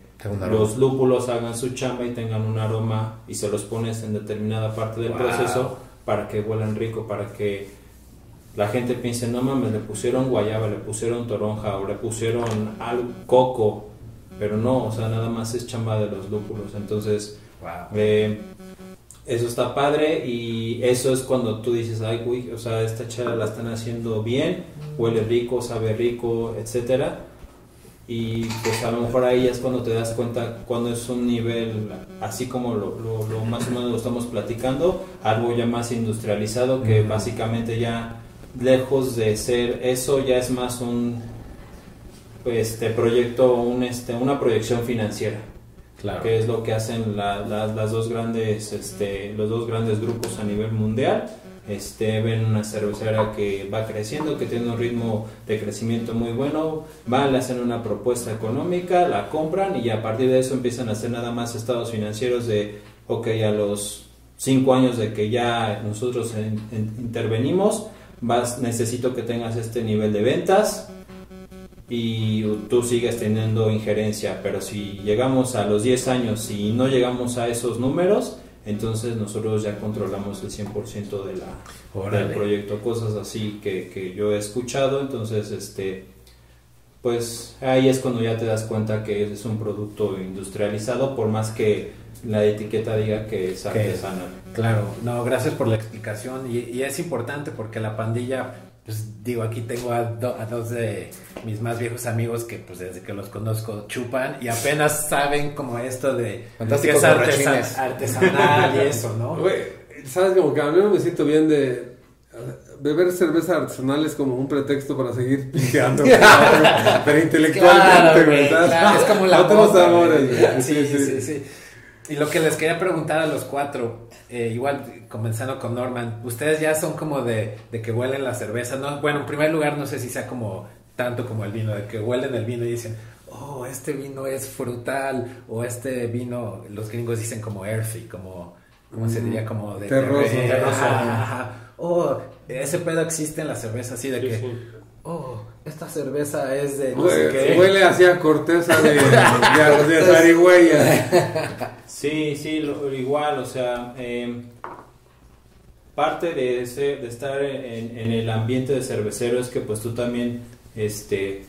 Los lúpulos hagan su chamba y tengan un aroma y se los pones en determinada parte del Wow. proceso para que huelan rico, para que la gente piense, no mames, le pusieron guayaba, le pusieron toronja o le pusieron al coco, pero no, o sea, nada más es chamba de los lúpulos. Entonces, Wow. eh, eso está padre y eso es cuando tú dices, ay, güey, o sea, esta chela la están haciendo bien, huele rico, sabe rico, etcétera. Y pues a lo mejor ahí es cuando te das cuenta cuando es un nivel, así como lo, lo- lo más o menos lo estamos platicando, algo ya más industrializado que básicamente ya lejos de ser eso ya es más un este proyecto, un, este, una proyección financiera. Claro. que es lo que hacen la- la- las dos grandes este, los dos grandes grupos a nivel mundial este ven una cervecera que va creciendo que tiene un ritmo de crecimiento muy bueno van le hacen una propuesta económica la compran y a partir de eso empiezan a hacer nada más estados financieros de ok a los cinco años de que ya nosotros en- en- intervenimos necesito que tengas este nivel de ventas y tú sigues teniendo injerencia, pero si llegamos a los 10 años y no llegamos a esos números, entonces nosotros ya controlamos el 100% de la, del proyecto, cosas así que, que yo he escuchado, entonces este pues ahí es cuando ya te das cuenta que es un producto industrializado, por más que la etiqueta diga que es artesanal. Claro, no, gracias por la explicación. Y, y es importante porque la pandilla, pues digo, aquí tengo a, do- a dos de mis más viejos amigos que pues desde que los conozco chupan y apenas saben como esto de que es artesanal y eso, ¿no? Güey, ¿sabes? Como que a mí no me siento bien de... Beber cerveza artesanal es como un pretexto para seguir pisteando. güey, pero intelectualmente, Claro, ¿sabes? claro, es como la Otros moda, sabores, güey. güey. Sí, sí, sí, sí. Y lo que les quería preguntar a los cuatro, eh, igual comenzando con Norman, ustedes ya son como de, de que huelen la cerveza, ¿no? Bueno, en primer lugar, no sé si sea como tanto como el vino, de que huelen el vino y dicen, oh, este vino es frutal, o este vino, los gringos dicen como earthy, como, ¿cómo se diría? Como de Terroso. terreno. Terroso. Ajá, ajá. Oh, ese pedo existe en la cerveza, así de Sí, que, sí. oh, esta cerveza es de no sé Güey, qué. Huele hacia corteza de, de, de zarigüeya. Sí, sí, lo- igual, o sea, eh, parte de, ese, de estar en, en el ambiente de cervecero es que pues tú también, este,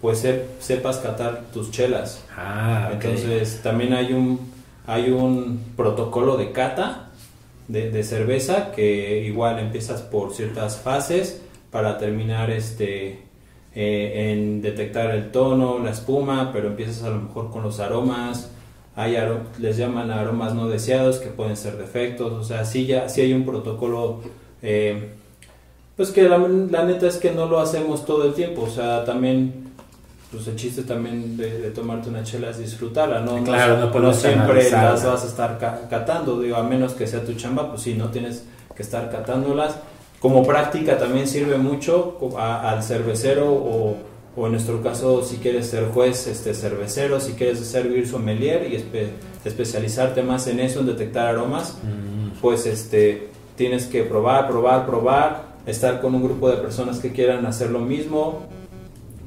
pues se- sepas catar tus chelas. Ah. Entonces también hay un, hay un protocolo de cata de, de cerveza que igual empiezas por ciertas fases para terminar este eh, en detectar el tono, la espuma, pero empiezas a lo mejor con los aromas. Hay les llaman aromas no deseados que pueden ser defectos, o sea, sí ya sí hay un protocolo eh, pues que la, la neta es que no lo hacemos todo el tiempo, o sea, también pues el chiste también de, de tomarte una chela es disfrutarla, ¿no? Claro, no no, podemos siempre las vas a estar ca- catando, digo, a menos que sea tu chamba, pues sí, no tienes que estar catándolas. Como práctica también sirve mucho a- al cervecero o, o en nuestro caso si quieres ser juez, este cervecero, si quieres servir sommelier y espe- especializarte más en eso, en detectar aromas, pues este tienes que probar, probar, probar, estar con un grupo de personas que quieran hacer lo mismo,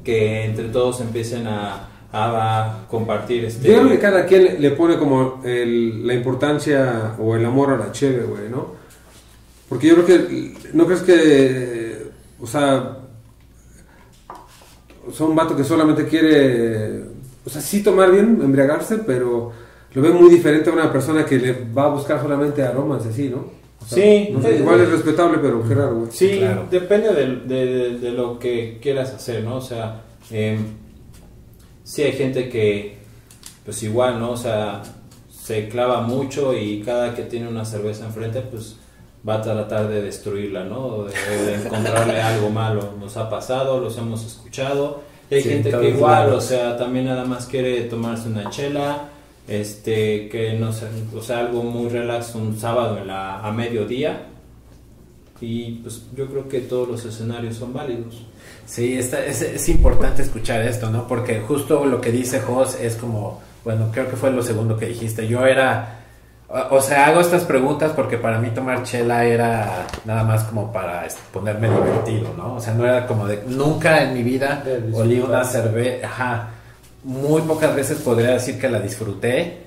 que entre todos empiecen a, a compartir este Yo creo que cada quien le- le pone como el- la importancia o el amor a la cheve, güey, ¿no? Porque yo creo que, ¿no crees que, o sea, sea, un vato que solamente quiere, o sea, sí tomar bien, embriagarse, pero lo ve muy diferente a una persona que le va a buscar solamente aromas así, ¿no? O sea, Sí, no sé, eh, igual es respetable, pero qué raro, güey. Sí, Claro. depende de- de lo que quieras hacer, ¿no? O sea, eh, sí hay gente que, pues igual, ¿no? O sea, se clava mucho y cada que tiene una cerveza enfrente, pues va a tratar de destruirla, ¿no? De, de encontrarle algo malo. Nos ha pasado, los hemos escuchado. Y hay Sí, gente que igual, lados. o sea, también nada más quiere tomarse una chela, este, que no sé, o sea, algo muy relax un sábado en la, a mediodía. Y pues yo creo que todos los escenarios son válidos. Sí, está- es, es importante escuchar esto, ¿no? Porque justo lo que dice Jos es como, bueno, creo que fue lo segundo que dijiste. Yo era, o, o sea, hago estas preguntas porque para mí tomar chela era nada más como para ponerme divertido, ¿no? O sea, no era como de, nunca en mi vida olí una cerveza, ajá, muy pocas veces podría decir que la disfruté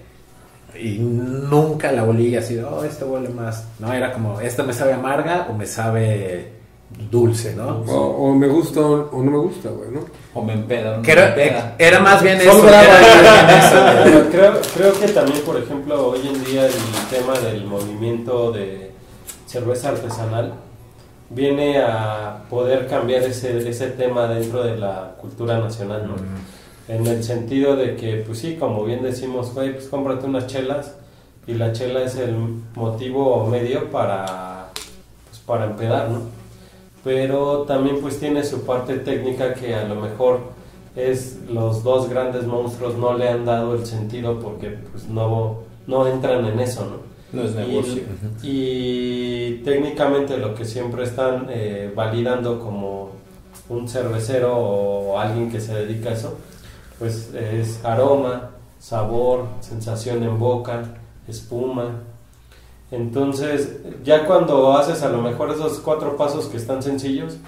y nunca la olí así, de, oh, esto huele más, no, era como, esto me sabe amarga o me sabe dulce, ¿no? O, o me gusta o, o no me gusta, güey, ¿no? O me empeda. no era, más bien eso. bravas. era más bien eso. Pero creo, creo que también, por ejemplo, hoy en día el tema del movimiento de cerveza artesanal viene a poder cambiar ese, ese tema dentro de la cultura nacional, ¿no? En el sentido de que, pues sí, como bien decimos, güey, pues cómprate unas chelas y la chela es el motivo o medio para, pues, para empedar, ¿no? Pero también pues tiene su parte técnica que a lo mejor es los dos grandes monstruos no le han dado el sentido porque pues no, no entran en eso, ¿no? No es negocio. Y, y técnicamente lo que siempre están eh, validando como un cervecero o alguien que se dedica a eso, pues es aroma, sabor, sensación en boca, espuma. Entonces, ya cuando haces a lo mejor esos cuatro pasos que están sencillos,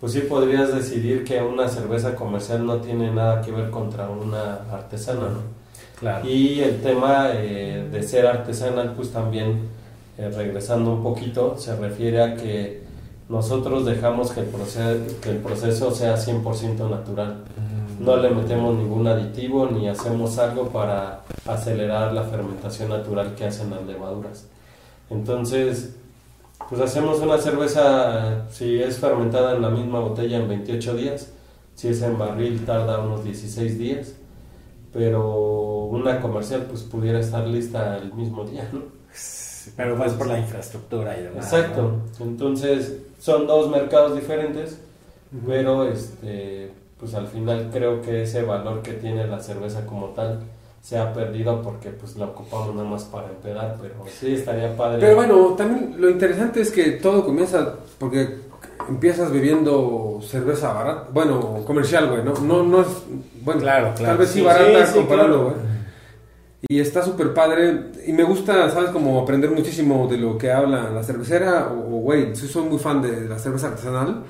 pues sí podrías decidir que una cerveza comercial no tiene nada que ver contra una artesana, ¿no? Claro. Y el tema eh, de ser artesanal, pues también, eh, regresando un poquito, se refiere a que nosotros dejamos que el proceso, que el proceso sea 100% natural. No le metemos ningún aditivo ni hacemos algo para acelerar la fermentación natural que hacen las levaduras. Entonces, pues hacemos una cerveza, si es fermentada en la misma botella en 28 días, si es en barril tarda unos 16 días, pero una comercial pues pudiera estar lista el mismo día, ¿no? Pero más por la infraestructura y demás. Exacto. Entonces, son dos mercados diferentes, pero este pues al final creo que ese valor que tiene la cerveza como tal se ha perdido porque pues la ocupamos nada más para empedar, pero sí estaría padre. Pero bueno, también lo interesante es que todo comienza porque empiezas bebiendo cerveza barata, bueno, comercial, güey, ¿no? No, no es, bueno, Claro, claro. tal vez sí, Sí, barata sí, sí, comparando, claro. güey. Y está súper padre. Y me gusta, ¿sabes? Como aprender muchísimo de lo que habla la cervecera. O, o, güey, sí soy muy fan de la cerveza artesanal.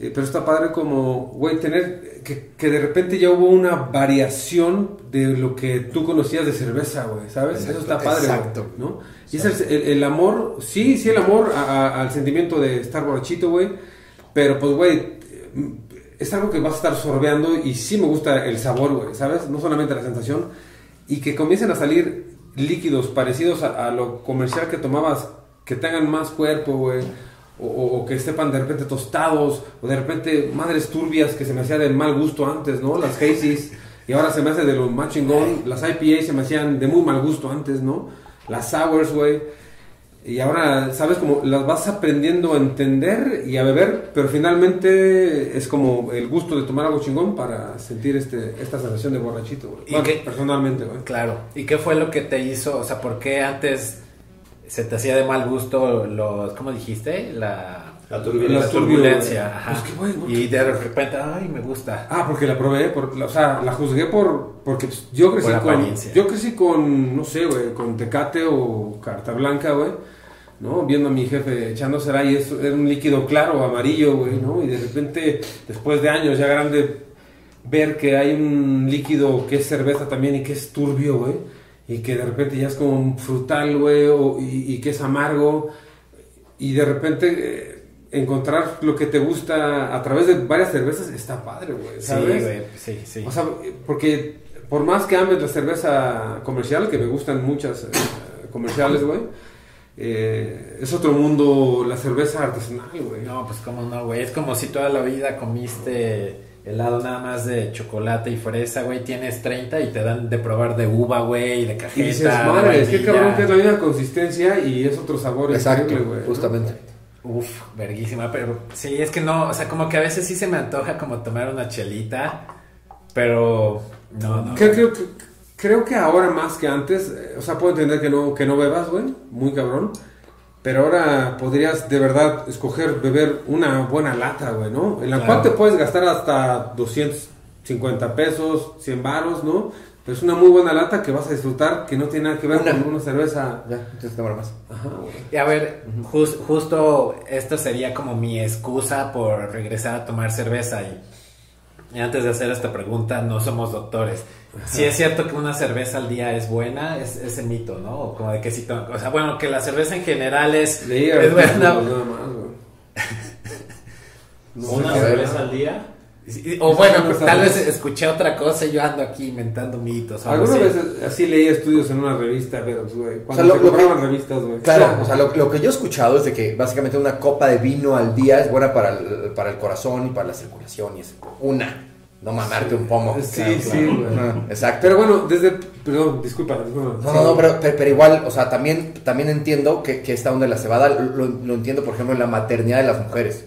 Eh, pero está padre como, güey, tener que, que de repente ya hubo una variación de lo que tú conocías de cerveza, güey, ¿sabes? Eso está padre, exacto. ¿no? Y es el, el- el amor, sí, sí, el amor a- a- al sentimiento de estar borrachito, güey. Pero pues, güey, es algo que vas a estar sorbeando y sí me gusta el sabor, güey, ¿sabes? No solamente la sensación. Y que comiencen a salir líquidos parecidos a, a lo comercial que tomabas, que tengan más cuerpo, güey. O, que sepan de repente tostados, o de repente madres turbias que se me hacía de mal gusto antes, ¿no? Las Hazy's, y ahora se me hace de lo más chingón. Las IPA se me hacían de muy mal gusto antes, ¿no? Las Sours, güey. Y ahora, ¿sabes? Como las vas aprendiendo a entender y a beber, pero finalmente es como el gusto de tomar algo chingón para sentir este, esta sensación de borrachito, güey. ¿Y Bueno, personalmente, güey. Claro. ¿Y qué fue lo que te hizo? O sea, ¿por qué antes se te hacía de mal gusto los, ¿cómo dijiste? La, La turbulencia. la Ajá. y de repente, ay, me gusta. Ah, porque la probé, por, o sea, la juzgué por, porque yo crecí Por con, yo crecí con, no sé, güey, con Tecate o Carta Blanca, güey, ¿no? Viendo a mi jefe echándosela y eso era un líquido claro, amarillo, güey, ¿no? Y de repente, después de años ya grande, ver que hay un líquido que es cerveza también y que es turbio, güey, y que de repente ya es como un frutal, güey, o- y, y que es amargo. y de repente eh, encontrar lo que te gusta a través de varias cervezas está padre, güey, Sí, ¿sabes? güey, sí, sí. O sea, porque por más que ames la cerveza comercial, que me gustan muchas eh, comerciales, güey, eh, es otro mundo la cerveza artesanal, güey. No, pues cómo no, güey. Es como si toda la vida comiste helado nada más de chocolate y fresa, güey. Tienes 30 y te dan de probar de uva, güey, de Y cajeta. dices, de madre, es que vainilla". cabrón que es la misma consistencia y es otro sabor Exacto, increíble, güey. justamente. Uf, verguísima, pero sí, es que no, o sea, como que a veces sí se me antoja como tomar una chelita, pero no, no. Creo, creo, que- creo que ahora más que antes, eh, o sea, puedo entender que no, que no bebas, güey, muy cabrón. Pero ahora podrías de verdad escoger beber una buena lata, güey, ¿no? En la Claro. cual te puedes gastar hasta 250 pesos, 100 varos, ¿no? Pero es una muy buena lata que vas a disfrutar, que no tiene nada que ver Una. con una cerveza. Ya, entonces demora más. Ajá, güey. Y a ver, jus- justo esto sería como mi excusa por regresar a tomar cerveza y, y antes de hacer esta pregunta, no somos doctores. Si es cierto que una cerveza al día es buena, es ese mito, ¿no? O como de que si o sea, bueno, que la cerveza en general es, es buena. nada más, güey. No Una cerveza al día. O bueno, No pues, tal vez escuché otra cosa y yo ando aquí inventando mitos. Algunas así. veces así leí estudios en una revista, pero, güey, cuando O sea, lo- se lo que- revistas, güey. Claro, o sea, lo, lo que yo he escuchado es de que básicamente una copa de vino al día es buena para el, para el corazón y para la circulación y es una, no mamarte un pomo. Sí, Claro, sí, claro. güey. Ajá, Exacto. Pero bueno, desde... Perdón, disculpa. No, no, no, pero, pero, igual, o sea, también, también entiendo que, que esta onda de la cebada lo, lo entiendo, por ejemplo, en la maternidad de las mujeres.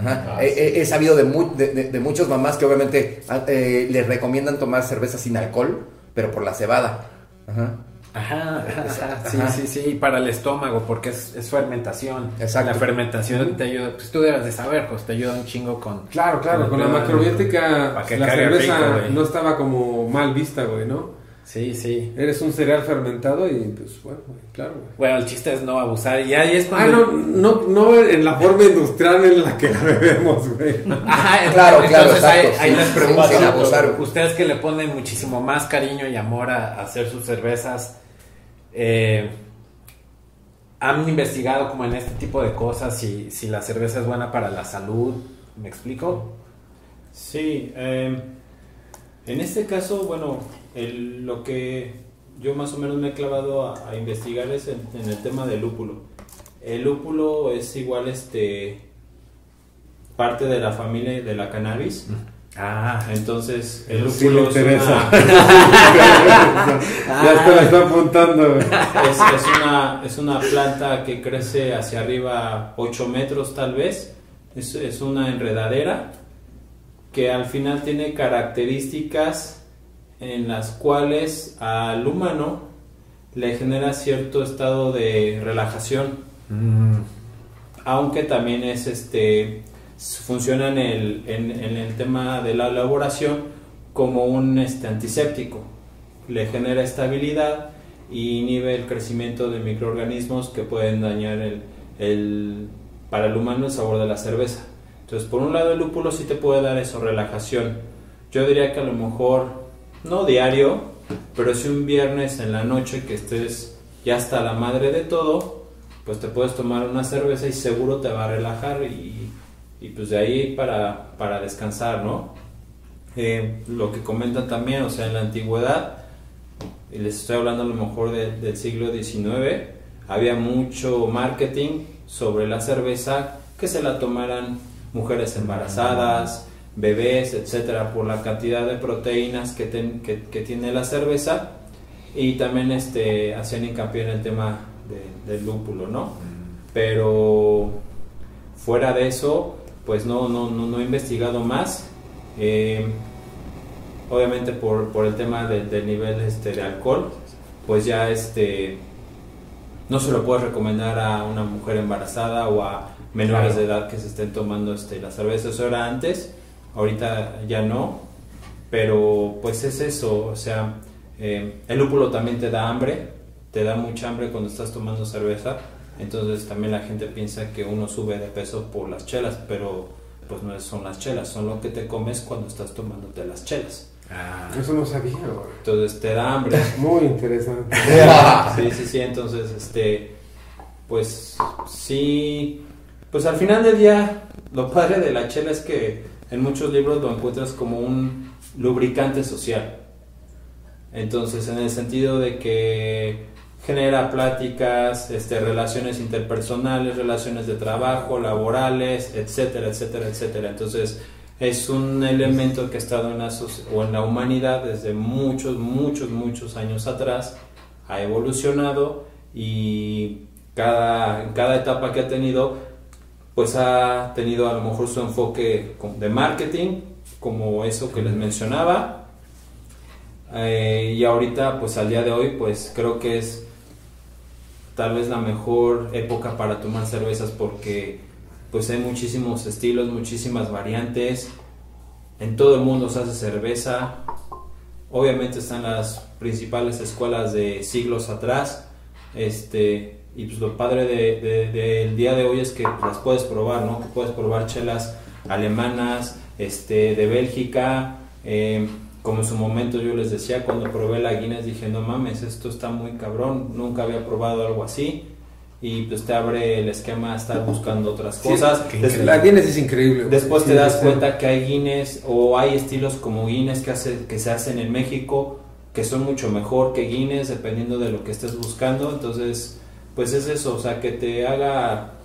Ajá. Ah, he, sí. he- he sabido de, mu- de, de- de muchas mamás que obviamente ah, eh, les recomiendan tomar cerveza sin alcohol, pero por la cebada. Ajá. Ajá, ajá, ajá, sí, Ajá. sí, sí, para el estómago, porque es, es fermentación. Exacto. La fermentación te ayuda, pues tú debes de saber, pues te ayuda un chingo con... Claro, claro, con la Claro. macrobiótica la cerveza rico, no estaba como mal vista, güey, ¿no? Sí, sí. Eres un cereal fermentado y pues bueno, claro, güey. Bueno, el chiste es no abusar y ahí es Ah, cuando... no, no, no en la forma industrial en la que la bebemos, güey. Ajá, Claro, entonces claro, exacto, ahí sí. les pregunto, abusar. ustedes que le ponen muchísimo más cariño y amor a, a hacer sus cervezas, eh, ¿han investigado como en este tipo de cosas si, si la cerveza es buena para la salud? ¿Me explico? Sí, eh, en este caso, bueno, el- lo que yo más o menos me he clavado a, a investigar es en, en el tema del lúpulo. El lúpulo es igual, este, parte de la familia de la cannabis. Ah, Entonces, el sí lúpulo es una, ya te la está apuntando, es una, es una planta que crece hacia arriba 8 metros tal vez. Es, es una enredadera que al final tiene características en las cuales al humano le genera cierto estado de relajación, mm, aunque también es este funciona en en, en el tema de la elaboración como un este, antiséptico. Le genera estabilidad y inhibe el crecimiento de microorganismos que pueden dañar el, el- para el humano el sabor de la cerveza. Entonces, por un lado, el lúpulo sí te puede dar eso, relajación. Yo diría que a lo mejor, no diario, pero si un viernes en la noche que estés ya hasta la madre de todo, pues te puedes tomar una cerveza y seguro te va a relajar y, y pues de ahí para, para descansar, ¿no? Eh, lo que comentan también, o sea, en la antigüedad, y les estoy hablando a lo mejor de- del siglo XIX, había mucho marketing sobre la cerveza que se la tomaran mujeres embarazadas, bebés, etcétera, por la cantidad de proteínas que, ten- que, que tiene la cerveza y también este, hacían hincapié en el tema de- del lúpulo, ¿no? Pero fuera de eso, pues no, no, no, no he investigado más. Eh, obviamente por, por el tema de- del nivel este, de alcohol, pues ya este no se lo puedes recomendar a una mujer embarazada o a menores Claro. de edad que se estén tomando este, la cerveza. Eso era antes, ahorita ya no, pero pues es eso, o sea, eh, el lúpulo también te da hambre, te da mucha hambre cuando estás tomando cerveza, entonces también la gente piensa que uno sube de peso por las chelas, pero pues no son las chelas, son lo que te comes cuando estás tomándote las chelas. ah, Eso no sabía, güey. Entonces te da hambre. Muy interesante. Sí, sí, sí, entonces, este, pues sí, pues al final del día, lo padre de la chela es que en muchos libros lo encuentras como un lubricante social. Entonces, en el sentido de que genera pláticas, este, relaciones interpersonales, relaciones de trabajo, laborales, etcétera, etcétera, etcétera. Entonces, es un elemento que ha estado en la, o en la humanidad desde muchos, muchos, muchos años atrás, ha evolucionado y cada, cada etapa que ha tenido, pues ha tenido a lo mejor su enfoque de marketing, como eso que les mencionaba. Eh, y ahorita, pues al día de hoy, pues creo que es tal vez la mejor época para tomar cervezas porque pues hay muchísimos estilos, muchísimas variantes. En todo el mundo se hace cerveza. Obviamente están las principales escuelas de siglos atrás. Este, y pues lo padre de- de- del día de hoy es que las puedes probar, ¿no? Que puedes probar chelas alemanas, este, de Bélgica. eh, como en su momento yo les decía, cuando probé la Guinness dije, no mames, esto está muy cabrón, nunca había probado algo así. Y pues te abre el esquema a estar buscando otras cosas. La Guinness es increíble. Después te das cuenta que hay Guinness o hay estilos como Guinness que, hace, que se hacen en México que son mucho mejor que Guinness dependiendo de lo que estés buscando. Entonces, pues es eso, o sea, que te haga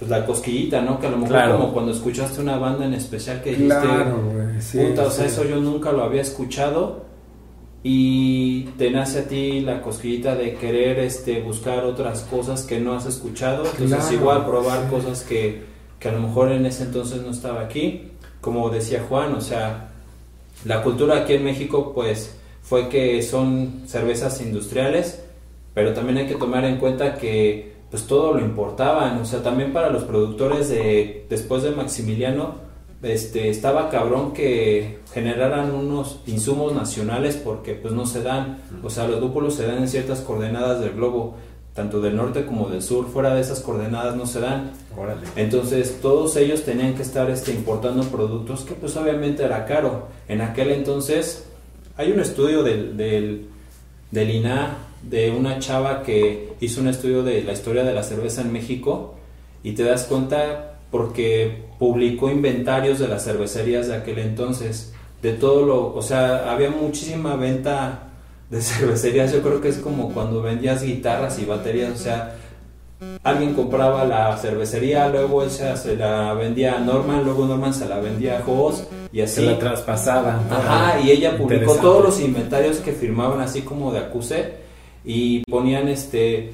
pues, la cosquillita, ¿no? Que a lo mejor Claro. como cuando escuchaste una banda en especial que dijiste, Claro, güey. Sí, puta, o sea, eso yo nunca lo había escuchado y te nace a ti la cosquillita de querer este buscar otras cosas que no has escuchado entonces Claro, igual probar sí. cosas que, que a lo mejor en ese entonces no estaba aquí como decía Juan o sea la cultura aquí en México pues fue que son cervezas industriales pero también hay que tomar en cuenta que pues todo lo importaban o sea también para los productores de después de Maximiliano este estaba cabrón que generaran unos insumos nacionales porque pues no se dan o sea los lúpulos se dan en ciertas coordenadas del globo tanto del norte como del sur fuera de esas coordenadas no se dan Órale. entonces todos ellos tenían que estar este, importando productos que pues obviamente era caro. En aquel entonces hay un estudio del, del, del INAH de una chava que hizo un estudio de la historia de la cerveza en México y te das cuenta porque publicó inventarios de las cervecerías de aquel entonces, de todo lo, o sea, había muchísima venta de cervecerías, yo creo que es como cuando vendías guitarras y baterías, o sea, alguien compraba la cervecería, luego esa se la vendía a Norman, luego Norman se la vendía a Jos y Se así. la traspasaban. Ajá, y ella publicó todos los inventarios que firmaban así como de acuse y ponían este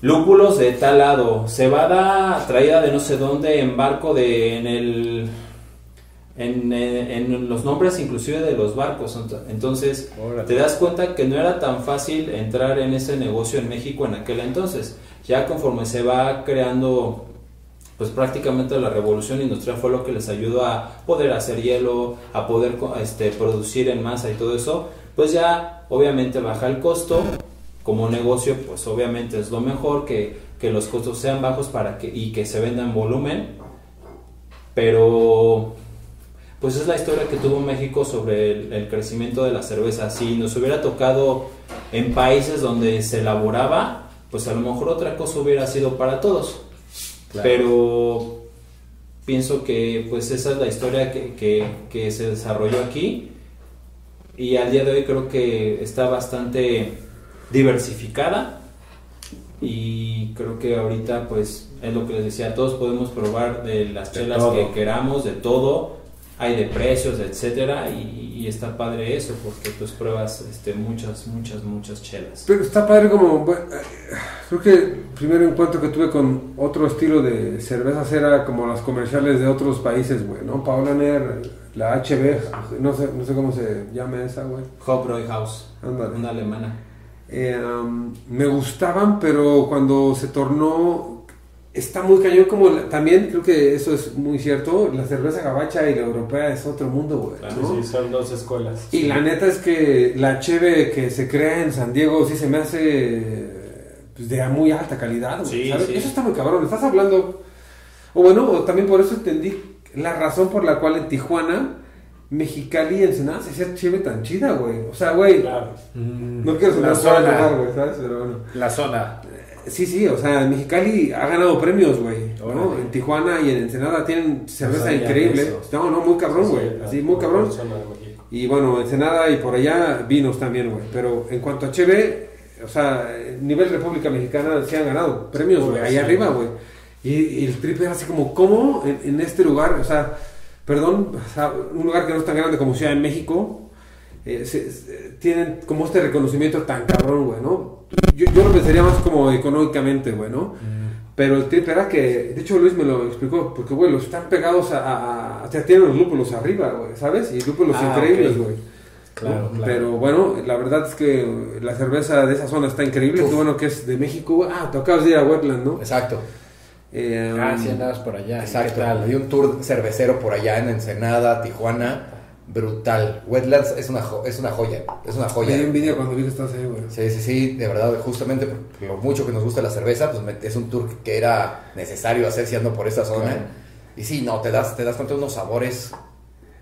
lúpulos de tal lado, cebada traída de no sé dónde en barco de en el en, en los nombres inclusive de los barcos. Ent- Entonces, Órale. te das cuenta que no era tan fácil entrar en ese negocio en México en aquel entonces. Ya conforme se va creando, pues prácticamente la revolución industrial fue lo que les ayudó a poder hacer hielo, a poder este, producir en masa y todo eso, pues ya obviamente baja el costo. Como negocio, pues obviamente es lo mejor que, que los costos sean bajos para que, y que se venda en volumen. Pero pues es la historia que tuvo México sobre el, el crecimiento de la cerveza. Si nos hubiera tocado en países donde se elaboraba, pues a lo mejor otra cosa hubiera sido para todos. Claro. Pero pienso que pues esa es la historia que, que- que se desarrolló aquí y al día de hoy creo que está bastante diversificada y creo que ahorita pues es lo que les decía, todos podemos probar de las De chelas todo. que queramos, de todo, hay de precios, etcétera y, y está padre eso porque pues pruebas este, muchas, muchas, muchas chelas. Pero está padre como... bueno, eh, creo que el primer encuentro que tuve con otro estilo de cervezas era como las comerciales de otros países, güey, ¿no? Paulaner, la HB, no sé, no sé cómo se llama esa, güey. Hofbräuhaus, Ándale. una alemana. Eh, um, me gustaban, pero cuando se tornó, está muy cañón como la- también creo que eso es muy cierto, la cerveza gabacha y la europea es otro mundo, güey. Claro, ¿no? Sí, son dos escuelas. Y la neta es que la cheve que se crea en San Diego sí se me hace pues, de muy alta calidad, güey, Sí, ¿sabes? sí. Eso está muy cabrón. Estás hablando, o bueno, también por eso entendí la razón por la cual en Tijuana, Mexicali y Ensenada se hacía cheve tan chida, güey. O sea, güey, Claro. Mm, no quiero sonar zona. lugar, güey, ¿sabes? Pero bueno. La zona. Sí, sí, o sea, en Mexicali ha ganado premios, güey. ¿no? En Tijuana y en Ensenada tienen cerveza sabía increíble. eso. No, no, muy cabrón, güey. Así, muy cabrón. Y bueno, Ensenada y por allá vinos también, güey. Pero en cuanto a Cheve, o sea, nivel República Mexicana sí han ganado premios, güey, ahí Sí. arriba, güey. Y, y el trip era así como, ¿cómo en, en este lugar, o sea, perdón, o sea, un lugar que no es tan grande como Ciudad de México, eh, se- se- tienen como este reconocimiento tan cabrón, güey, ¿no? Yo, yo lo pensaría más como económicamente, güey, ¿no? Pero el trip era que, de hecho Luis me lo explicó, porque, güey, los están pegados a, a, a- o sea, tienen los lúpulos arriba, güey, ¿sabes? Y lúpulos Ah, increíbles, güey. Claro, claro. Pero bueno, la verdad es que la cerveza de esa zona está increíble. Uf. Qué bueno que es de México. Ah, te acabas de ir a Wetland, ¿no? Exacto. Eh, Ah, sí andabas por allá. Exacto. Hay un tour cervecero por allá en Ensenada, Tijuana. Brutal. Wetlands es una, jo- es una joya. Es una Me joya. dio envidia cuando vi que estás ahí, güey. Sí, sí, sí, de verdad, justamente por lo mucho que nos gusta la cerveza, pues me- es un tour que era necesario hacer siendo por esta zona. Claro. Y sí, no, te das, te das cuenta de unos sabores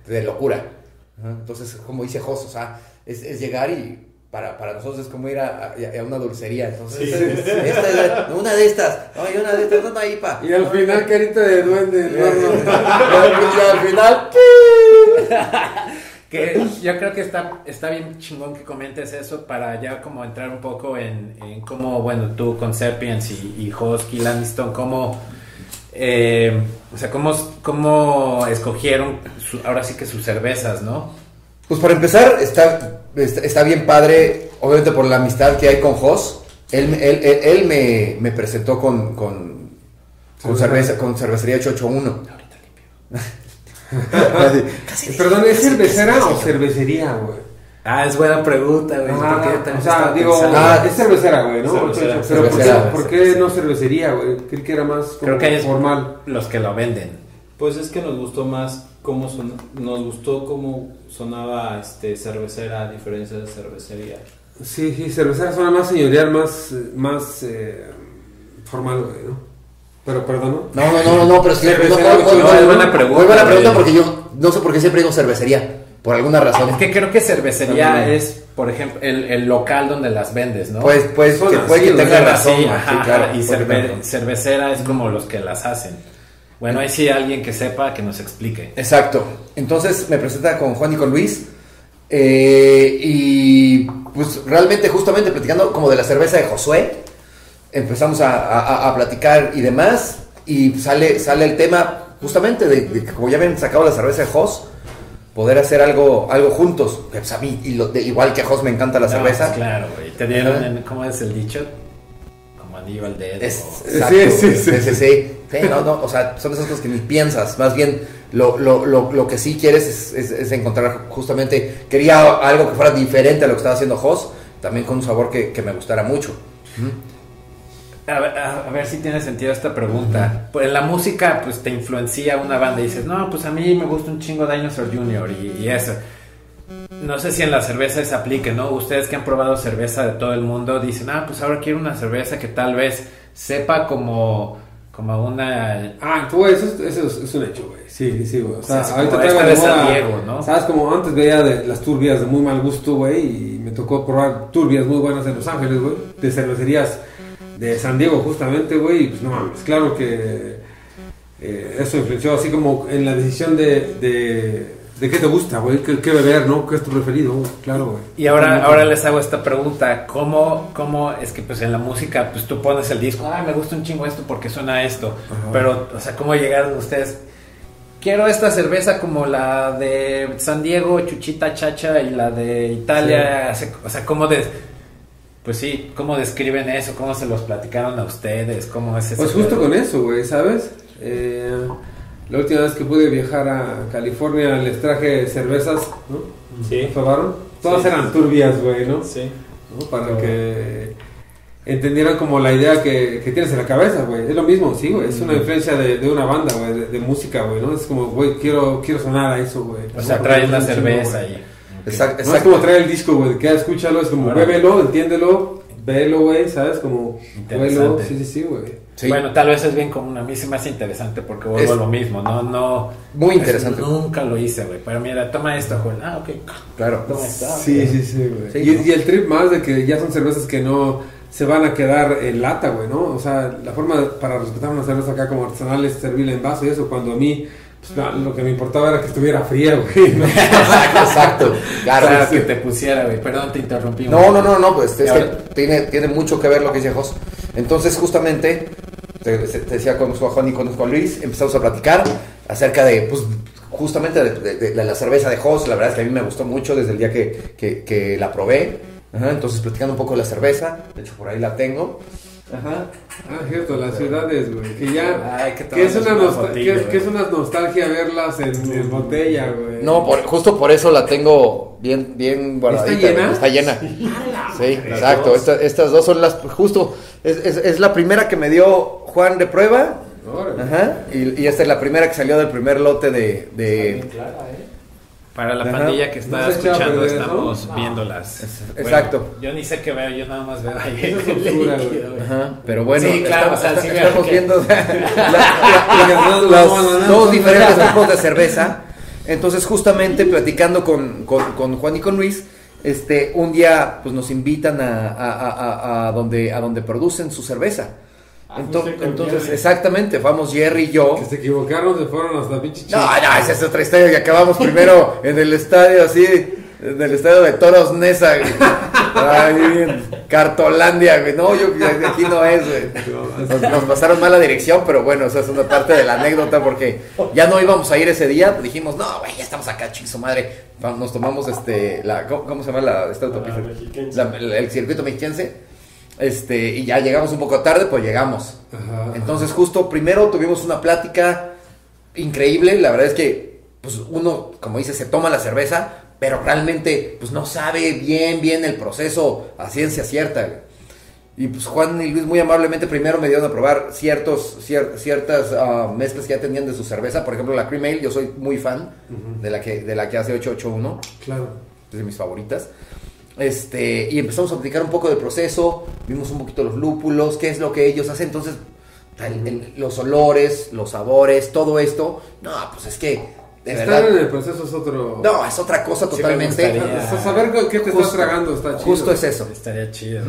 de locura. Entonces, como dice Jos, o sea, es, es llegar y para, para nosotros es como ir a, a- a una dulcería. Entonces, esta es- una de estas, no, y una de estas, no, no, IPA. Y al final, carita de duende. Y no, no. al final, Que yo creo que está, está bien chingón que comentes eso para ya como entrar un poco en, en cómo, bueno, tú con Serpiens y, y Hosky, Laniston, cómo, eh, o sea, cómo, cómo escogieron su- ahora sí que sus cervezas, ¿no? Pues para empezar, está, está, está bien padre, obviamente por la amistad que hay con Jos. Él, él, él, él me, me presentó con, con, con, cerveza, con cervecería 881. Ahorita limpio. Casi Perdón, ¿es casi- cervecera casi- o cervecería, güey? Ah, es buena pregunta, güey. Ah, o sea, digo. Ah, es cervecera, güey, ¿no? cervecera. Pero ¿por qué, Cervecera. por qué no cervecería, güey? Creí que era más como Creo que es formal. los que lo venden. Pues es que nos gustó más cómo son, nos gustó cómo sonaba este cervecera a diferencia de cervecería. Sí, sí, cervecera suena más señorial, más, eh, más eh, formal, güey, ¿no? Pero perdón, No, no, no, no, no, pero es que Cervecera no, no, no, no, es no, buena pregunta, Muy buena pregunta porque yo no sé por qué siempre digo cervecería. Por alguna razón. Es que creo que cervecería También. es, por ejemplo, el, el local donde las vendes, ¿no? Pues, pues, Son que puede que tenga razón. sí, sí, ajá, claro. y cerve- cervecera es como los que las hacen. Bueno, ahí sí alguien que sepa que nos explique. Exacto. Entonces me presenta con Juan y con Luis. eh, y pues realmente, justamente platicando como de la cerveza de Josué, empezamos a, a- a platicar y demás. Y sale, sale el tema justamente de, de que como ya habían sacado la cerveza de Jos, poder hacer algo, algo juntos. Pues, a mí, y lo- de- igual que a Jos me encanta la No, cerveza. pues, claro, güey. Te dieron, en- ¿cómo es el dicho? Como anillo al dedo. Es, o- exacto, Sí, sí, sí. sí, sí, no, no, o sea, son esas cosas que ni piensas. Más bien, lo, lo, lo, lo que sí quieres es, encontrar justamente. Quería algo que fuera diferente a lo que estaba haciendo Jos, también con un sabor que, que me gustara mucho. A ver, a- ver si tiene sentido esta pregunta. Pues en la música, pues te influencia una banda y dices, no, pues a mí me gusta un chingo Dinosaur Jr. y, y eso. No sé si en la cerveza se aplique, ¿no? Ustedes que han probado cerveza de todo el mundo dicen, ah, pues ahora quiero una cerveza que tal vez sepa como, como una... Ah, tú, eso, es- eso es, un hecho, güey. Sí, sí, güey. O sea, Sí, sí, ahorita traigo de moda, Diego, ¿no? ¿Sabes? Como antes veía de las turbias de muy mal gusto, güey, y me tocó probar turbias muy buenas en Los Ángeles, güey, de cervecerías de San Diego, justamente, güey, y pues no mames, claro que eh, eso influenció así como en la decisión de, de, de qué te gusta, güey, qué, qué beber, ¿no? ¿Qué es tu preferido? Claro, güey. Y ahora, ahora les hago esta pregunta, ¿cómo, ¿cómo es que pues en la música pues tú pones el disco, ah, me gusta un chingo esto porque suena esto, Ajá. pero, o sea, ¿cómo llegaron ustedes? Quiero esta cerveza como la de San Diego, Chuchita Chacha y la de Italia, o sea, ¿cómo de, pues sí, cómo describen eso? ¿Cómo se los platicaron a ustedes? ¿Cómo es eso? Pues justo con eso, güey, ¿sabes? Eh, la última vez que pude viajar a California les traje cervezas, ¿no? Sí. ¿Probaron? Todas Sí, eran sí. turbias, güey, ¿no? Sí. ¿no? Para Pero- que entendieran como la idea que, que tienes en la cabeza, güey. Es lo mismo, sí, güey. Es una influencia de, de una banda, güey, de, de música, güey, ¿no? Es como, güey, quiero, quiero sonar a eso, güey. O sea, ¿no? traen la cerveza. Exacto, No es como traer el disco, güey, que escúchalo, es como, bébelo, entiéndelo, velo, güey, ¿sabes? Como, Interesante. huelo, sí, sí, sí, güey. Sí. Bueno, tal vez es bien común. A mí se me hace interesante porque vuelvo Es- a lo mismo. No, no. Muy es- interesante. nunca lo hice, güey. Pero mira, toma esto, Joel. Ah, ok. Claro. Toma esto. ah. Sí, sí, sí, güey. Sí, y, ¿no? y el trip más de que ya son cervezas que no, se van a quedar en lata, güey, ¿no? O sea, la forma para respetar una cerveza acá como artesanal es servirla en vaso y eso, cuando a mí pues, no, lo que me importaba era que estuviera fría, güey. ¿no? Exacto, exacto. Claro. Claro, que te pusiera, güey. Perdón, te interrumpí. No, no, no, no, pues es que tiene, tiene mucho que ver lo que dice Jos. Entonces, justamente, te, te decía, conozco a Juan y conozco a Luis, empezamos a platicar acerca de, pues, justamente de, de- de la cerveza de Jos. La verdad es que a mí me gustó mucho desde el día que, que- que la probé. Ajá, entonces, platicando un poco de la cerveza, de hecho, por ahí la tengo. Ajá. Ah, cierto, las ciudades, güey, que ya... Ay, que que, es una una nostal- fotillo, que, es, que es güey. una nostalgia verlas en, en botella, güey. No, por- justo por eso la tengo bien, bien guardadita. ¿Está llena? Está llena. Sí, exacto. Esta- estas dos son las, justo, es, es- es la primera que me dio Juan de prueba. Órale. Ajá. Y, y esta es la primera que salió del primer lote de... de- Para la Ajá. pandilla que está escuchando, perder, estamos ¿no? viéndolas. exacto. Bueno, yo ni sé qué veo, yo nada más veo ahí. Eso es oscura. Ajá. Pero bueno, Sí, claro, estamos, o sea, está- sí, estamos que- viendo dos diferentes tipos de cerveza. Entonces, justamente platicando con, con- con Juan y con Luis, este, un día pues nos invitan a, a- a- a- a donde, a donde producen su cerveza. Ah, entonces, Jerry. exactamente, vamos Jerry y yo. Que se equivocaron, se fueron hasta pinche No, no, esa es otra historia que acabamos primero en el estadio así, en el estadio de Toros Nesa, güey. Ahí en Cartolandia, güey. No, yo aquí no es, güey. Nos, nos pasaron mala dirección, pero bueno, esa es una parte de la anécdota porque ya no íbamos a ir ese día. Dijimos, no, güey, ya estamos acá, chingo madre. Va- Nos tomamos este, la, ¿cómo, cómo se llama la, esta autopista? La. La- el, el circuito mexiquense. Este, y ya llegamos un poco tarde, pues llegamos. Ajá. Entonces, justo primero tuvimos una plática increíble. La verdad es que, pues, uno, como dice, se toma la cerveza, pero realmente, pues, no sabe bien, bien el proceso a ciencia cierta. Y pues Juan y Luis muy amablemente primero me dieron a probar ciertos, cier- ciertas ah, mezclas que ya tenían de su cerveza. Por ejemplo, la Cream Ale, yo soy muy fan de, la que, de la que hace 881 Claro. es de mis favoritas. Este, y empezamos a platicar un poco del proceso, vimos un poquito los lúpulos, qué es lo que ellos hacen, entonces el- el- los olores, los sabores, todo esto, no, pues es que de Estar verdad, en el proceso es otro... no, es otra cosa Sí totalmente. gustaría. Saber qué te estás Justo- tragando está chido. Justo es eso. Estaría chido.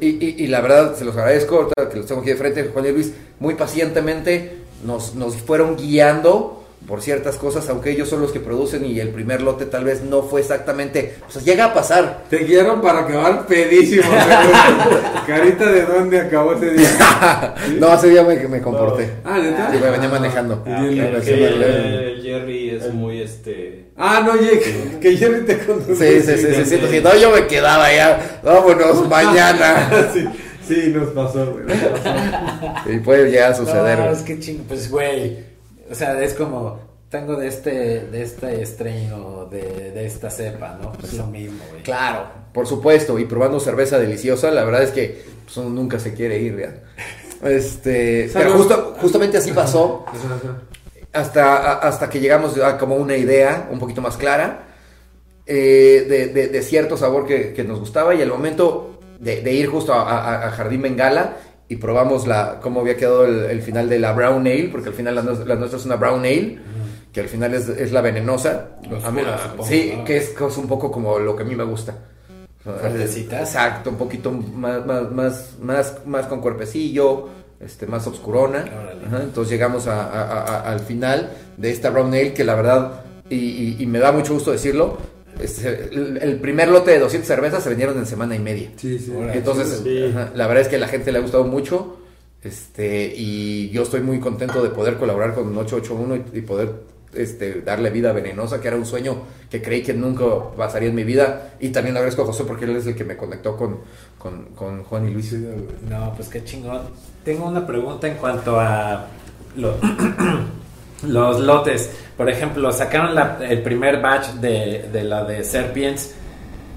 Y, y- y la verdad, se los agradezco, ahorita que los tengo aquí de frente, Juan y Luis, muy pacientemente nos, nos fueron guiando por ciertas cosas, aunque ellos son los que producen y el primer lote tal vez no fue exactamente, o sea, llega a pasar, Te guiaron para acabar pedísimo. Carita de dónde acabó ese día. no, ese día me, me comporté. Ah, ¿neta? Sí, me venía manejando. Ah, ok, Claro, ok. sí, me- Eh, Jerry es muy este. Ah, no, que, que Jerry te contó. Sí, sí, sí, sí, sí, sí, no, yo me quedaba ya, vámonos mañana. sí, sí, nos pasó, güey. Y puede llegar a suceder. No, es que ching, pues güey. O sea, es como, tengo de este, de este estreno, de, de esta cepa, ¿no? Pues lo mismo, güey. Claro, por supuesto, y probando cerveza deliciosa, la verdad es que pues, uno nunca se quiere ir, ¿verdad? Este, pero justo, justamente así pasó. Hasta, hasta que llegamos a como una idea un poquito más clara eh, de, de- de cierto sabor que, que nos gustaba y el momento de, de ir justo a, a- a Jardín Bengala y probamos la cómo había quedado el, el final de la Brown Ale, porque al final la, la nuestra es una Brown Ale, que al final es, es la venenosa. Oscura, A mí- supongo, sí, ¿no? que es, un poco como lo que a mí me gusta. Fuertecita. Exacto, un poquito más, más, más, más, más con cuerpecillo, este, más obscurona. Ajá, entonces llegamos a- a- a- al final de esta Brown Ale que la verdad, y, y- y me da mucho gusto decirlo, este, el, el primer lote de 200 cervezas se vendieron en semana y media. Sí, sí. Entonces, Sí. ajá, la verdad es que a la gente le ha gustado mucho. Este, y yo estoy muy contento de poder colaborar con 881 y, y poder este, darle vida venenosa, que era un sueño que creí que nunca pasaría en mi vida. Y también le agradezco a José porque él es el que me conectó con, con, con Juan y Luis. No, pues qué chingón. Tengo una pregunta en cuanto a lo- los lotes. Por ejemplo, sacaron la- el primer batch de, de la de Serpients.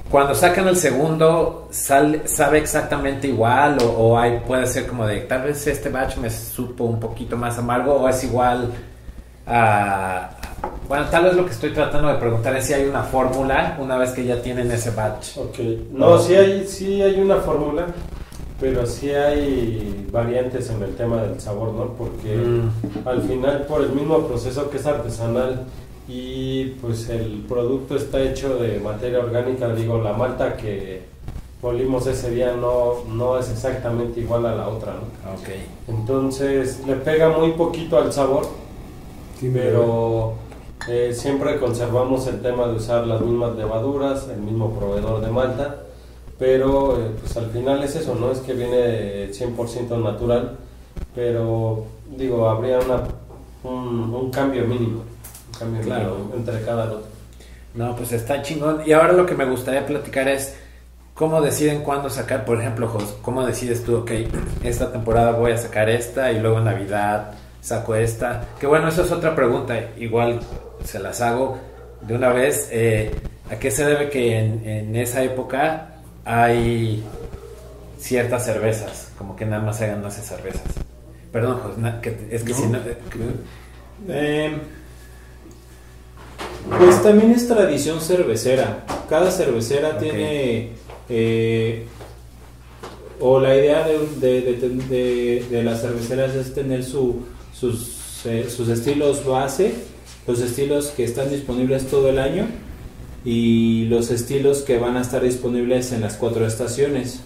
Cuando sacan el segundo, ¿sabe exactamente igual? O, o hay, puede ser como de, tal vez este batch me supo un poquito más amargo o es igual a... Bueno, tal vez lo que estoy tratando de preguntar es si hay una fórmula una vez que ya tienen ese batch. Ok, no, sí hay, sí hay una fórmula, pero sí hay variantes en el tema del sabor, ¿no? Porque Mm. al final, por el mismo proceso que es artesanal y pues el producto está hecho de materia orgánica, digo, la malta que, olimos ese día no, no es exactamente igual a la otra, ¿no? Ok. Entonces le pega muy poquito al sabor, Sí, pero eh, siempre conservamos el tema de usar las mismas levaduras, el mismo proveedor de malta, pero eh, pues al final es eso, no es que viene 100% natural, pero digo, habría una, un, un cambio mínimo, un cambio Claro. mínimo entre cada lote. No, pues está chingón. Y ahora lo que me gustaría platicar es cómo deciden cuándo sacar, por ejemplo, Jos, cómo decides tú, ok, esta temporada voy a sacar esta y luego en Navidad saco esta. Que bueno, eso es otra pregunta, igual se las hago de una vez. Eh, ¿A qué se debe que en, en esa época hay ciertas cervezas? Como que nada más hagan 12 cervezas. Perdón, Jos, na- que- es que No. si no... eh, Eh, pues también es tradición cervecera. Cada cervecera tiene. eh, o la idea de, de, de- de- de las cerveceras es tener su, sus, eh, sus estilos base, los estilos que están disponibles todo el año y los estilos que van a estar disponibles en las cuatro estaciones.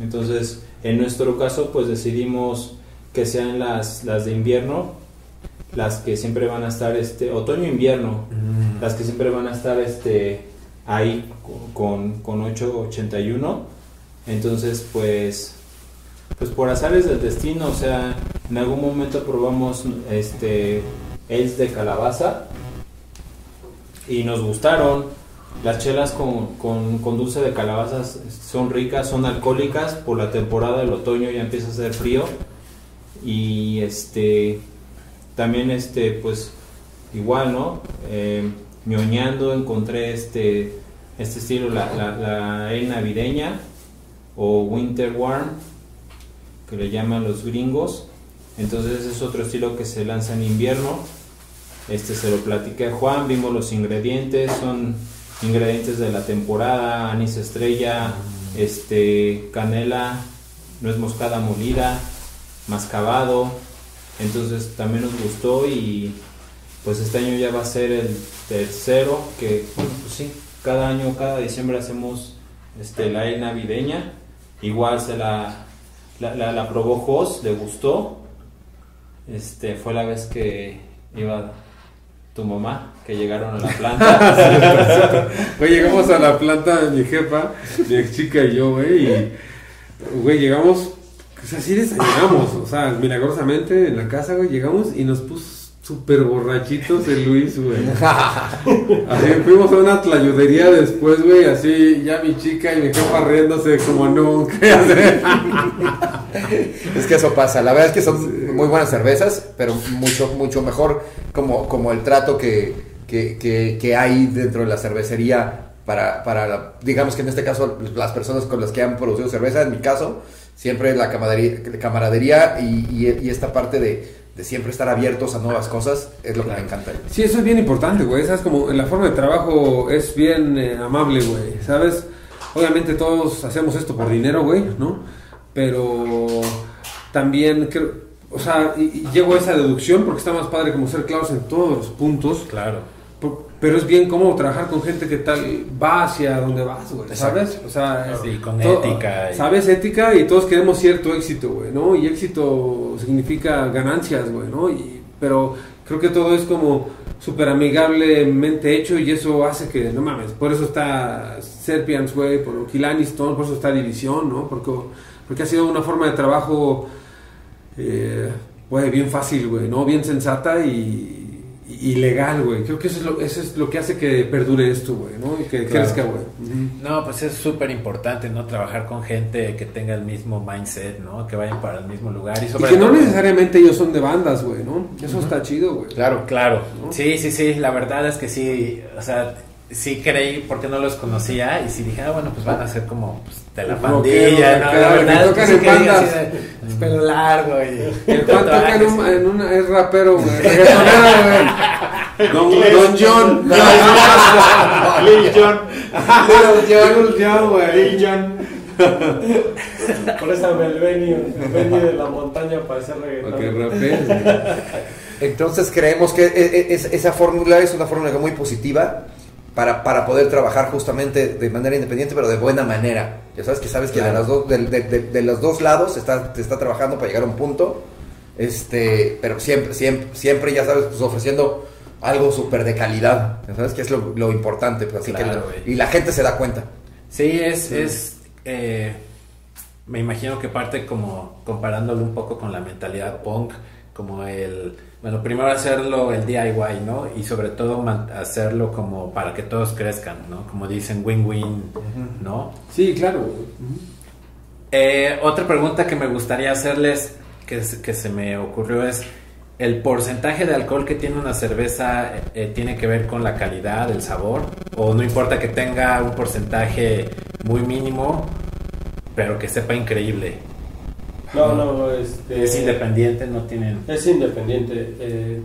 Entonces, en nuestro caso, pues decidimos que sean las, las de invierno, las que siempre van a estar, este, otoño-invierno, mm, las que siempre van a estar este, ahí con, con 881. Entonces, pues, pues por azares del destino, o sea, en algún momento probamos este, ales de calabaza y nos gustaron. Las chelas con, con, dulce de calabazas son ricas, son alcohólicas. Por la temporada del otoño ya empieza a hacer frío. Y este también este pues igual, ¿no? Eh, encontré este este estilo, la, la, ale navideña o winter warm, que le llaman los gringos. Entonces es otro estilo que se lanza en invierno. Este se lo platiqué a Juan, vimos los ingredientes, son ingredientes de la temporada, anís estrella, este canela, nuez moscada molida, mascabado. Entonces también nos gustó y pues este año ya va a ser el tercero que bueno, pues sí, cada año, cada diciembre hacemos este la ale navideña. Igual se la la, la, la probó Jos, le gustó. Este fue la vez que iba tu mamá, que llegaron a la planta. Güey, llegamos a la planta de mi jefa, mi ex chica y yo, güey, y, güey, llegamos, pues así desayunamos, o sea, milagrosamente en la casa, güey, llegamos y nos puso súper borrachitos el Luis, güey. Así fuimos a una tlayudería después, güey, así, ya mi chica y mi jefa riéndose como nunca. Es que eso pasa. La verdad es que son muy buenas cervezas, pero mucho, mucho mejor como, como el trato que, que, que- que hay dentro de la cervecería para, para la- digamos que en este caso, las personas con las que han producido cerveza, en mi caso, siempre la camaradería, camaradería y, y- y esta parte de, de siempre estar abiertos a nuevas cosas es lo que me encanta. Sí, eso es bien importante, güey. Sabes, como la forma de trabajo es bien eh, amable, güey. ¿Sabes? Obviamente todos hacemos esto por dinero, güey, ¿no? Pero también creo, o sea, y, y llego a esa deducción porque está más padre como ser claros en todos los puntos. Claro. Pero es bien cómo trabajar con gente que tal va hacia donde vas, güey, ¿sabes? O sea, Sí, con to- ética y- ¿Sabes? Ética y todos queremos cierto éxito, güey, ¿no? Y éxito significa ganancias, güey, ¿no? Y, pero creo que todo es como súper amigablemente hecho y eso hace que, no mames, por eso está Serpians, güey, por Kilaniston, por eso está División, ¿no? Porque, porque ha sido una forma de trabajo, eh, güey, bien fácil, güey, ¿no? Bien sensata y, y legal, güey. Creo que eso es, lo, eso es lo que hace que perdure esto, güey, ¿no? Y que Claro. crezca, güey. No, pues es súper importante, ¿no? Trabajar con gente que tenga el mismo mindset, ¿no? Que vayan para el mismo lugar. Y, Y sobre que no todo- necesariamente ellos son de bandas, güey, ¿no? Eso está chido, güey. Claro. Claro, ¿No? sí, sí, sí, la verdad es que sí, o sea, sí creí porque no los conocía y sí dije, ah, bueno, pues van a ser como pues, de la pandilla, ¿no? tocan sí en bandas. es pelo largo y... El Juan toca en, un- en una, es rapero, güey. reggaetonero, güey. Don, Don John. Lil Jon. Little John, güey. Lil. Préstame el Benny, el Benny de la montaña para hacer que rapees, güey. Entonces creemos que e- e- es- esa fórmula es una fórmula muy positiva para, para poder trabajar justamente de manera independiente, pero de buena manera. Ya sabes que sabes que de, las dos, de, de- de- de los dos lados está, te está trabajando para llegar a un punto, este, pero siempre, siempre, siempre ya sabes, pues ofreciendo algo súper de calidad. Ya sabes que es lo, lo importante, pues, así Claro, que y la gente se da cuenta. Sí, es, es eh, me imagino que parte como comparándolo un poco con la mentalidad punk, como el, bueno, primero hacerlo el DIY, ¿no? Y sobre todo hacerlo como para que todos crezcan, ¿no? Como dicen, win-win, ¿no? Sí, claro. Eh, otra pregunta que me gustaría hacerles, que, que se me ocurrió es, ¿el porcentaje de alcohol que tiene una cerveza eh, tiene que ver con la calidad, el sabor? ¿O no importa que tenga un porcentaje muy mínimo, pero que sepa increíble? No, no, este, Es independiente, no tienen... Es independiente. eh,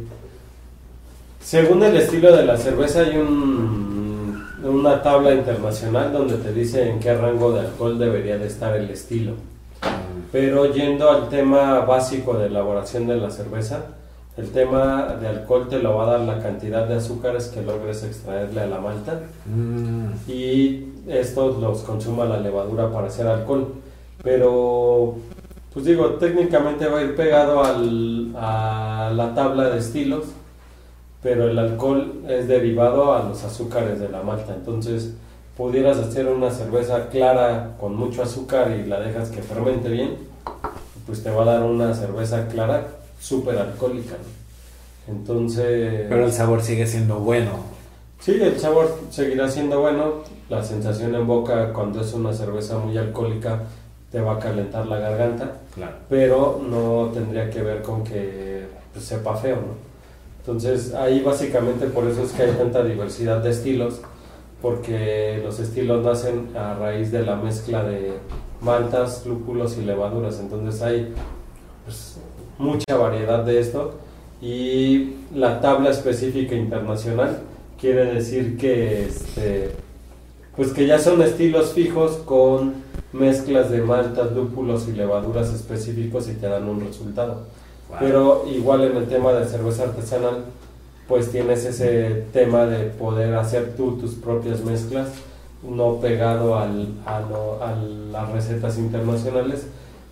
según el estilo de la cerveza hay un, una tabla internacional donde te dice en qué rango de alcohol debería de estar el estilo. Pero yendo al tema básico de elaboración de la cerveza, el tema de alcohol te lo va a dar la cantidad de azúcares que logres extraerle a la malta Mm, y estos los consuma la levadura para hacer alcohol. Pero, pues digo, técnicamente va a ir pegado al- a la tabla de estilos, pero el alcohol es derivado a los azúcares de la malta. Entonces, pudieras hacer una cerveza clara con mucho azúcar y la dejas que fermente bien, pues te va a dar una cerveza clara súper alcohólica. ¿no? Entonces... pero el sabor sigue siendo bueno. Sí, el sabor seguirá siendo bueno. La sensación en boca cuando es una cerveza muy alcohólica te va a calentar la garganta, Claro. pero no tendría que ver con que pues, sepa feo, ¿no? Entonces ahí básicamente por eso es que hay tanta diversidad de estilos, porque los estilos nacen a raíz de la mezcla de maltas, lúpulos y levaduras. Entonces hay pues, mucha variedad de esto y la tabla específica internacional quiere decir que este pues que ya son estilos fijos con mezclas de maltas, lúpulos y levaduras específicos y te dan un resultado. Wow. Pero igual en el tema de cerveza artesanal, pues tienes ese tema de poder hacer tú tus propias mezclas, no pegado al, a, lo- a las recetas internacionales,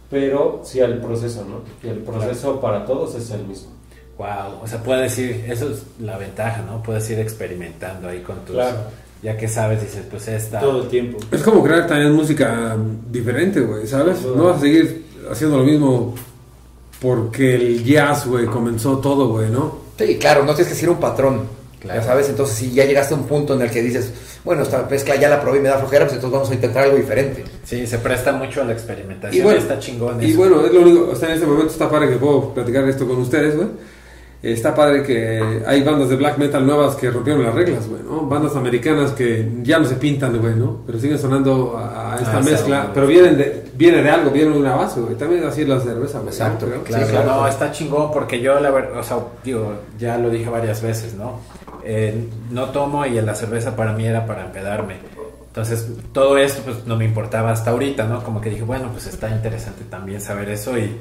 pero sí al proceso, ¿no? Y el proceso para todos es el mismo. Wow, o sea, puedes ir, eso es la ventaja, ¿no? Puedes ir experimentando ahí con tus... Claro. Ya que sabes, dices, pues esta... Todo el tiempo. Es como crear también música diferente, güey, ¿sabes? Duda. No vas a seguir haciendo lo mismo porque el jazz, güey, comenzó todo, güey, ¿no? Sí, claro, no tienes que seguir un patrón. Claro. Ya sabes, entonces si ya llegaste a un punto en el que dices, bueno, esta mezcla ya la probé y me da flojera, pues entonces vamos a intentar algo diferente. Sí, se presta mucho a la experimentación. Y bueno, está chingón Y eso. bueno, es lo único, o sea, en este momento está padre que puedo platicar esto con ustedes, güey. Está padre que hay bandas de black metal nuevas que rompieron las reglas, güey, ¿no? Bandas americanas que ya no se pintan, güey, ¿no? Pero siguen sonando a, a esta Ah, mezcla, pero vienen de, viene de algo, vienen de una base, güey. También así es la cerveza, güey. Exacto, ¿no? Creo. Claro, Sí, claro. no, está chingón porque yo, la verdad, o sea, digo, ya lo dije varias veces, ¿no? Eh, no tomo y la cerveza para mí era para empedarme. Entonces, todo esto, pues, no me importaba hasta ahorita, ¿no? Como que dije, bueno, pues está interesante también saber eso y,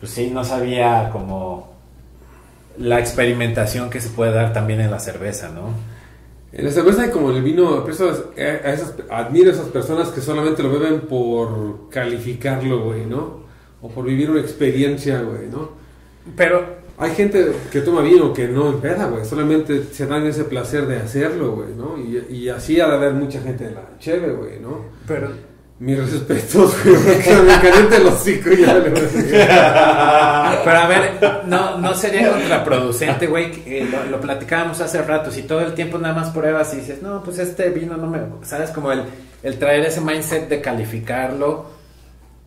pues sí, no sabía como la experimentación que se puede dar también en la cerveza, ¿no? En la cerveza hay como el vino, es- a esas, admiro a esas personas que solamente lo beben por calificarlo, güey, ¿no? O por vivir una experiencia, güey, ¿no? Pero Hay gente que toma vino que no empeda, güey, solamente se dan ese placer de hacerlo, güey, ¿no? Y, y así ha de haber mucha gente en la cheve, güey, ¿no? Pero, Mis respetos, güey, porque me calienta el hocico y ya le voy a pero a ver, no, no sería contraproducente, güey, eh, lo, lo platicábamos hace rato, si todo el tiempo nada más pruebas y dices, no, pues este vino no me, sabes, como el, el traer ese mindset de calificarlo,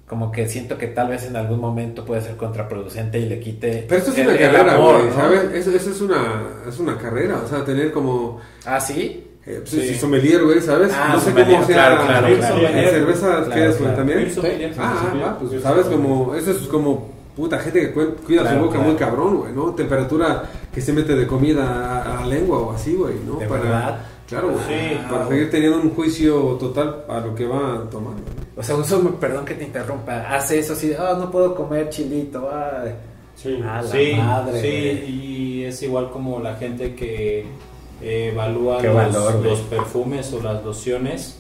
como que siento que tal vez en algún momento puede ser contraproducente y le quite Pero esto es el- una carrera, amor, güey, ¿no? ¿sabes? Eso, eso es, una, es una carrera, o sea, tener como... Ah, sí. Eh, pues, Sí. si sommelier, güey, ¿sabes? Ah, no sé sommelier, cómo sea claro, claro, en claro. cerveza Claro, quieres, güey, claro. también. Williams, Ah, ah, sí, va, pues sabes como, eso es como puta gente que cuida Claro, su boca claro. muy cabrón, güey, ¿no? Temperatura que se mete de comida a, la lengua o así, güey, ¿no? ¿De verdad? Claro, güey. Sí. Para seguir teniendo un juicio total a lo que va tomando. O sea, uso, perdón que te interrumpa, hace eso así, ah, no puedo comer chilito, ay. Sí. Ah, la Sí, madre, sí, y es igual como la gente que evalúa los, valor, güey. los perfumes o las lociones.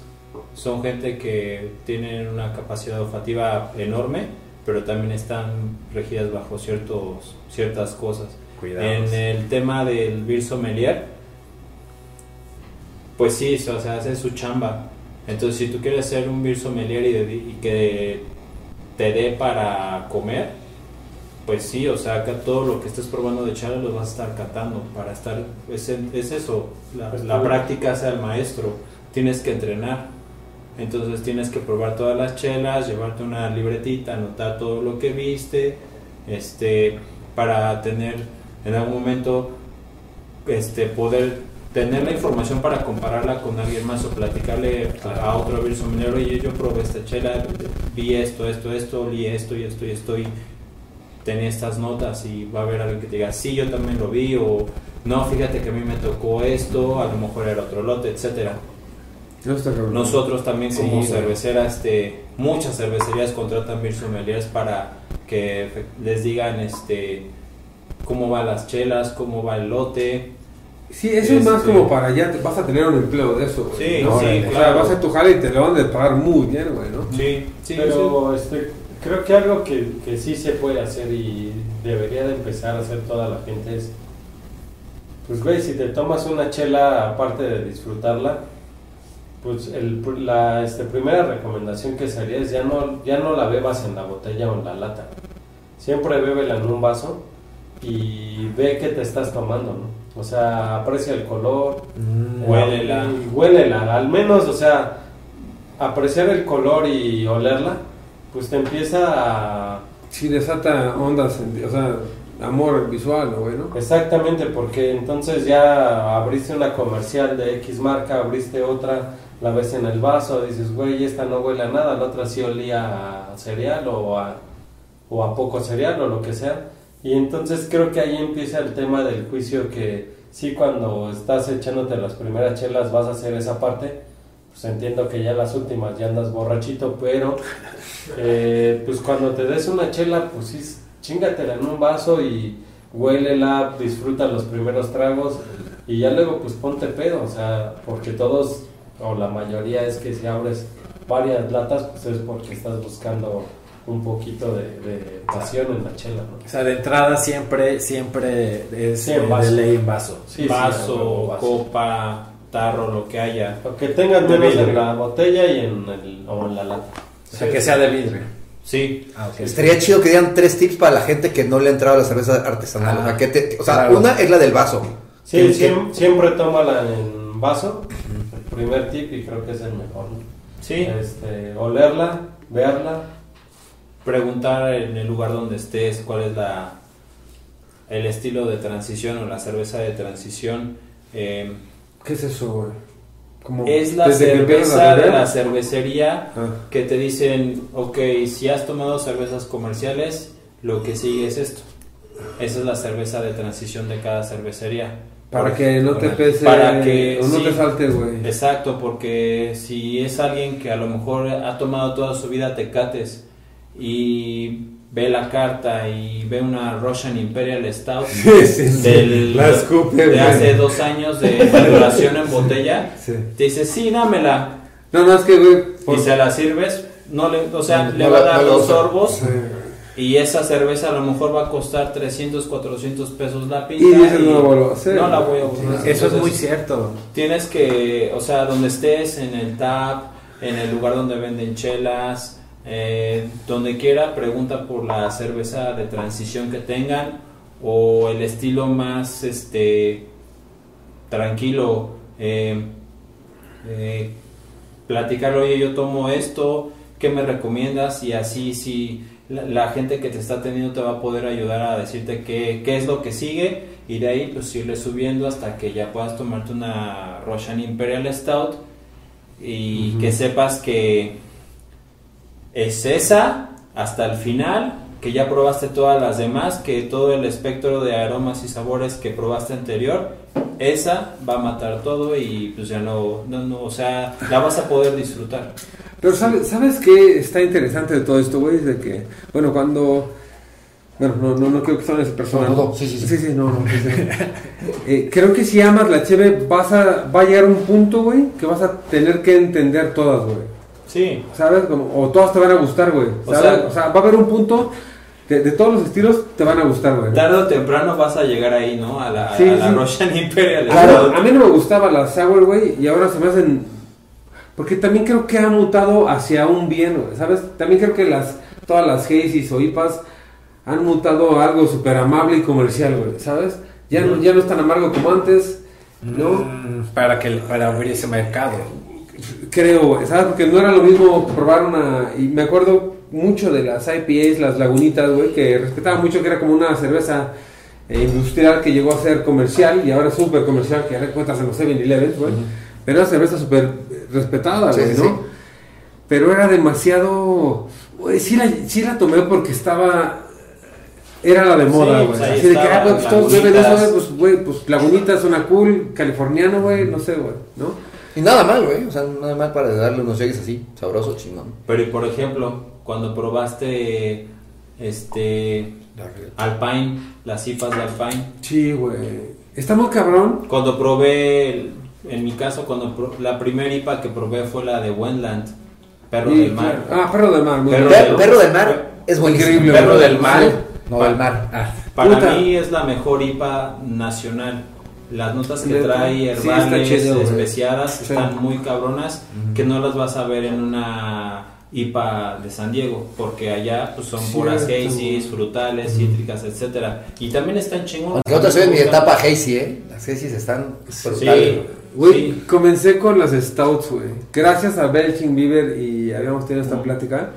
Son gente que tienen una capacidad olfativa enorme, pero también están regidas bajo ciertos, ciertas cosas. Cuidados. En el tema del beer sommelier, pues sí, o sea, hace su chamba. Entonces, si tú quieres ser un beer sommelier y, de- y que te dé para comer, pues sí, o sea, que todo lo que estés probando de chela lo vas a estar catando. Para estar, es, es eso, la, Pues la práctica hace al maestro, tienes que entrenar. Entonces tienes que probar todas las chelas, llevarte una libretita, anotar todo lo que viste, este, para tener en algún momento, este, poder tener la información para compararla con alguien más o platicarle a, otro sommelier, oye, yo probé esta chela, vi esto, esto, esto, olí esto y esto y esto y tenía estas notas y va a haber alguien que te diga, sí, yo también lo vi o no, fíjate que a mí me tocó esto, a lo mejor era otro lote, etcétera. Nosotros también Sí, como güey. cerveceras, este, muchas cervecerías contratan beer sommeliers para que les digan este cómo van las chelas, cómo va el lote. Sí, eso es más Este- como para allá, te- vas a tener un empleo de eso, güey. Sí, ¿no? sí, O sea, claro. vas a tu jale y te lo van a pagar muy bien, güey, ¿no? Sí, sí, Pero este, creo que algo que, que sí se puede hacer y debería de empezar a hacer toda la gente es, pues güey, si te tomas una chela aparte de disfrutarla, pues el, la este, primera recomendación que sería es ya no, ya no la bebas en la botella o en la lata. Siempre bébela en un vaso y ve qué te estás tomando, ¿no? O sea, aprecia el color, Mm, Huélela. y huélela, al menos, o sea, apreciar el color y olerla, pues te empieza a... Sí, desata ondas, o sea, amor visual, ¿no, güey, no? Exactamente, porque entonces ya abriste una comercial de X marca, abriste otra, la ves en el vaso, dices, güey, esta no huele a nada, la otra sí olía a cereal o a, o a poco cereal o lo que sea. Y entonces creo que ahí empieza el tema del juicio que sí cuando estás echándote las primeras chelas vas a hacer esa parte. Pues entiendo que ya las últimas ya andas borrachito, pero eh, pues cuando te des una chela, pues sí, chingatela en un vaso y huélela, disfruta los primeros tragos y ya luego pues ponte pedo, o sea, porque todos o la mayoría es que si abres varias latas pues es porque estás buscando un poquito de, de pasión en la chela, ¿no? O sea, de entrada siempre, siempre es Sí, en vaso. de ley en vaso. Sí, vaso, copa, tarro, lo que haya. Lo que tengas menos en la botella y en, el, o en la lata. O sea, que sea de vidrio. Sí, Ah, ok. Estaría chido que dieran tres tips para la gente que no le ha entrado a la cerveza artesanal. Ah, o sea, que te- o sea, claro. una es la del vaso. Sí, Que- siem- siempre tómala en vaso, el primer tip y creo que es el mejor, ¿no? sí. Este, olerla, verla, preguntar en el lugar donde estés cuál es la el estilo de transición o la cerveza de transición eh, ¿Qué es eso, güey? Como es la cerveza de la cervecería Ah. que te dicen ok si has tomado cervezas comerciales lo que sigue es esto esa es la cerveza de transición de cada cervecería Para que no te pese Para que- o no sí. te salte, güey. Exacto, porque si es alguien que a lo mejor ha tomado toda su vida tecates y ve la carta y ve una Russian Imperial Stout Sí, sí, sí. del- La escupe, de güey. hace dos años de maduración en botella, Sí. te dice, sí, dámela. No, no, es que, güey. por- Y se la sirves, no le, o sea, No le va a dar no dos sorbos y esa cerveza a lo mejor va a costar 300, 400 pesos la pinta. Y dices, no la vuelvo a hacer. No la voy a volver. Eso es muy cierto. Tienes que, o sea, donde estés, en el tap, en el lugar donde venden chelas, eh, donde quiera, pregunta por la cerveza de transición que tengan o el estilo más, este, tranquilo. Eh, eh, platicar, oye, yo tomo esto, ¿qué me recomiendas? Y así, si la, la gente que te está teniendo te va a poder ayudar a decirte qué, qué es lo que sigue y de ahí pues irle subiendo hasta que ya puedas tomarte una Russian Imperial Stout y que sepas que es esa hasta el final, que ya probaste todas las demás, que todo el espectro de aromas y sabores que probaste anterior, esa va a matar todo y pues ya no, no, no, o sea, la vas a poder disfrutar. Pero ¿sabes, ¿sabes qué está interesante de todo esto, güey? De que, bueno, cuando Bueno, no, no, no creo que son esa persona. No, no, sí, sí, sí. Sí, sí, no, no, sí, sí. Eh, creo que si amas la cheve, vas a, va a llegar un punto, güey, que vas a tener que entender todas, güey. Sí. ¿Sabes? Como, o todas te van a gustar, güey. O sea- O sea, va a haber un punto que de todos los estilos te van a gustar, güey. Tarde o temprano vas a llegar ahí, ¿no? A la, a Sí, la sí. Russian Imperial. Claro, a mí no me gustaba la sour, güey, y ahora se me hacen... Porque también creo que ha mutado hacia un bien, güey, ¿sabes? También creo que las todas las Hazy's o IPAs han mutado a algo súper amable y comercial, güey, ¿sabes? Ya, no, ya no es tan amargo como antes, ¿no? Mm, para, que, para abrir ese mercado. Creo, ¿sabes? Porque no era lo mismo probar una... Y me acuerdo mucho de las IPAs, las lagunitas, güey, que respetaba mucho que era como una cerveza eh, industrial que llegó a ser comercial y ahora es súper comercial, que ahora encuentras en los 7-Eleven, güey. Pero era cerveza súper respetada, güey, sí, ¿no? sí. Pero era demasiado... Güey, sí la, sí la tomé porque estaba... Era la de moda, Sí, güey. pues Así de que, ah, pues todos beben eso, Lagunitas. güey, pues, güey, pues lagunitas, una cool, californiano, güey, no sé, güey, ¿no? Y nada mal, güey. O sea, nada mal para darle unos llegues así, sabroso, chingón. Pero, y por ejemplo, cuando probaste este Alpine, las IPAs de Alpine, Sí, güey. Está muy cabrón. cuando probé, el- en mi caso, cuando pro- la primera IPA que probé fue la de Wendland, Perro Sí, del Mar. claro. Ah, perro del mar. Muy Perro bien. Per- perro del mar es buenísimo. Increíble, Perro güey. del mar. Sí. No, del mar. Ah, Para Puta. mí es la mejor IPA nacional. Las notas que trae Sí, herbales, chido, güey. especiadas, Sí. están muy cabronas, que no las vas a ver en una IPA de San Diego, porque allá pues, son puras Cierto. hazies, frutales, cítricas, etcétera. Y también están chingonas. Me soy en mi etapa hazy, ¿eh? Las hazy's están brutales. Sí, Güey, sí. comencé con las stouts, güey. Gracias a Belching Beaver y habíamos tenido esta plática.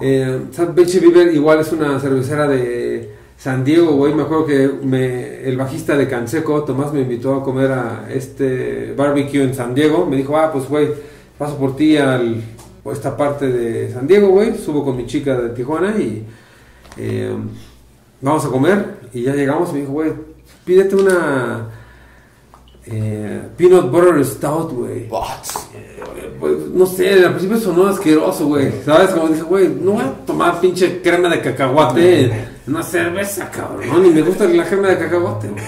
Eh, o sea, Belching Beaver igual es una cervecera de San Diego, güey. Me acuerdo que me, el bajista de Canseco, Tomás, me invitó a comer a este barbecue en San Diego. Me dijo, ah, pues, güey, paso por ti al, a esta parte de San Diego, güey. Subo con mi chica de Tijuana y eh, vamos a comer. Y ya llegamos y me dijo, güey, pídete una eh, peanut butter stout, güey. What? Pues, no sé, al principio sonó asqueroso, güey. ¿Sabes? Como dije, güey, no voy a tomar pinche crema de cacahuate una cerveza, cabrón. Ni me gusta la crema de cacahuate, güey.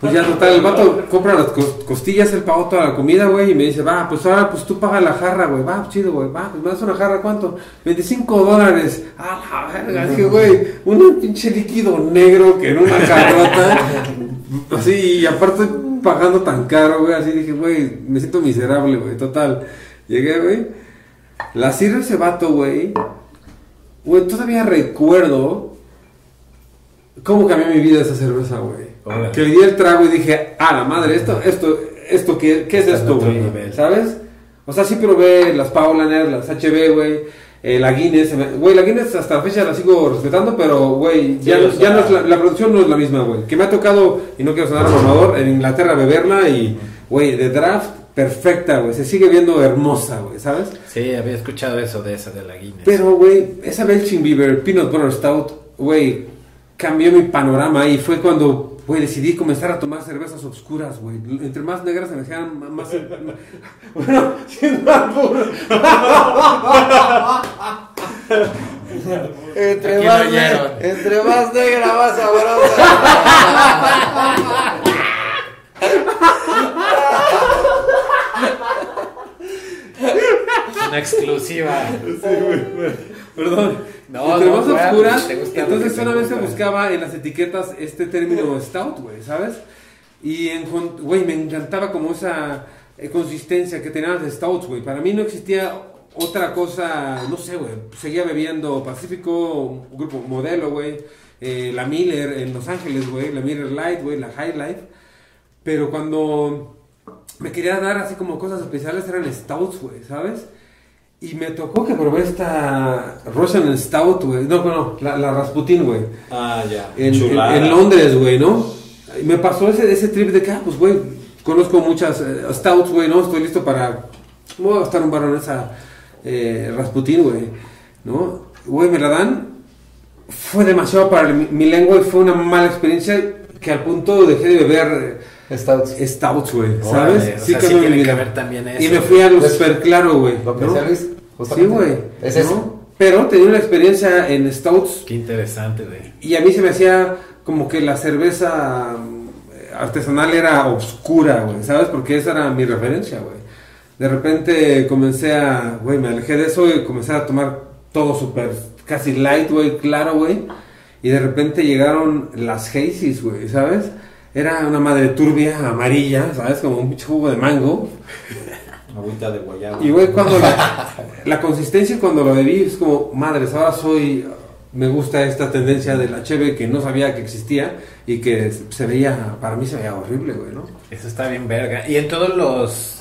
Pues ya, total, el vato compra las cos- costillas, él pagó toda la comida, güey, y me dice, va, pues ahora, pues tú paga la jarra, güey, va, chido, güey, va, pues me das una jarra, ¿cuánto? 25 dólares. A la verga, dije, güey, un pinche líquido negro que en una carrota. Así, y aparte pagando tan caro, güey, así dije, güey, me siento miserable, güey, total. Llegué, güey, la sirve ese vato, güey, güey, todavía recuerdo cómo cambió mi vida esa cerveza, güey. Que le di el trago y dije, ah, la madre, esto, esto, esto, ¿qué, qué es Está esto, güey? ¿Sabes? O sea, sí probé las Paulaner, las HB, güey. eh, la Guinness, güey, la Guinness hasta la fecha la sigo respetando, pero, güey, ya, Sí, no- ya no es la, la producción no es la misma, güey. Que me ha tocado, y no quiero sonar mamador, en Inglaterra beberla y, güey, de draft, perfecta, güey. Se sigue viendo hermosa, güey, ¿sabes? sí, había escuchado eso de esa de la Guinness. Pero, güey, esa Belching Beaver Peanut Butter Stout, güey, cambió mi panorama y fue cuando, güey, decidí comenzar a tomar cervezas oscuras, güey. Entre más negras se me hacían m- más... bueno, sin albur. Entre más, lo oyeron. ne- entre más negra, más sabrosa. Una exclusiva. Perdón. No, Entre no, más claro, oscuras, entonces solamente buscaba en las etiquetas este término stout, güey, ¿sabes? Y, güey, me encantaba como esa eh, consistencia que tenían las stouts, güey. Para mí no existía otra cosa, no sé, güey. Seguía bebiendo Pacífico, grupo modelo, güey. eh, la Miller en Los Ángeles, güey. La Miller Light, güey. La High Life. Pero cuando me quería dar así como cosas especiales eran stouts, güey, ¿sabes? Y me tocó que probé esta Russian Stout, güey. No, no, la, la Rasputin, güey. Ah, ya. En, Chulada. en- en Londres, güey, ¿no? Y me pasó ese, ese trip de que, ah, pues, güey, conozco muchas eh, Stouts, güey, ¿no? Estoy listo para... Voy a gastar un barro en esa eh, Rasputin, güey, ¿no? Güey, me la dan. Fue demasiado para mi, mi lengua y fue una mala experiencia que al punto dejé de beber Stouts. eh, Stouts, güey, Órale, ¿sabes? o sea, sí tiene que ver también eso. Y me fui a lo super claro, güey. Lo que ¿no? Luis, Sí, güey. Es ¿no? eso. Pero tenía una experiencia en Stouts Qué interesante, güey. y a mí se me hacía como que la cerveza mm, artesanal era oscura, güey, ¿sabes? Porque esa era mi referencia, güey. De repente comencé a, güey, me alejé de eso y comencé a tomar todo súper, casi light, güey, claro, güey. Y de repente llegaron las Hazy's, güey, ¿sabes? Era una madre turbia, amarilla, ¿sabes? Como un pinche jugo de mango. Agüita de guayaba. Y güey, cuando la, la consistencia cuando lo bebí es como, madres, ahora soy, me gusta esta tendencia de la cheve que no sabía que existía y que se veía, para mí se veía horrible, güey, ¿no? Eso está bien verga. Y en todos los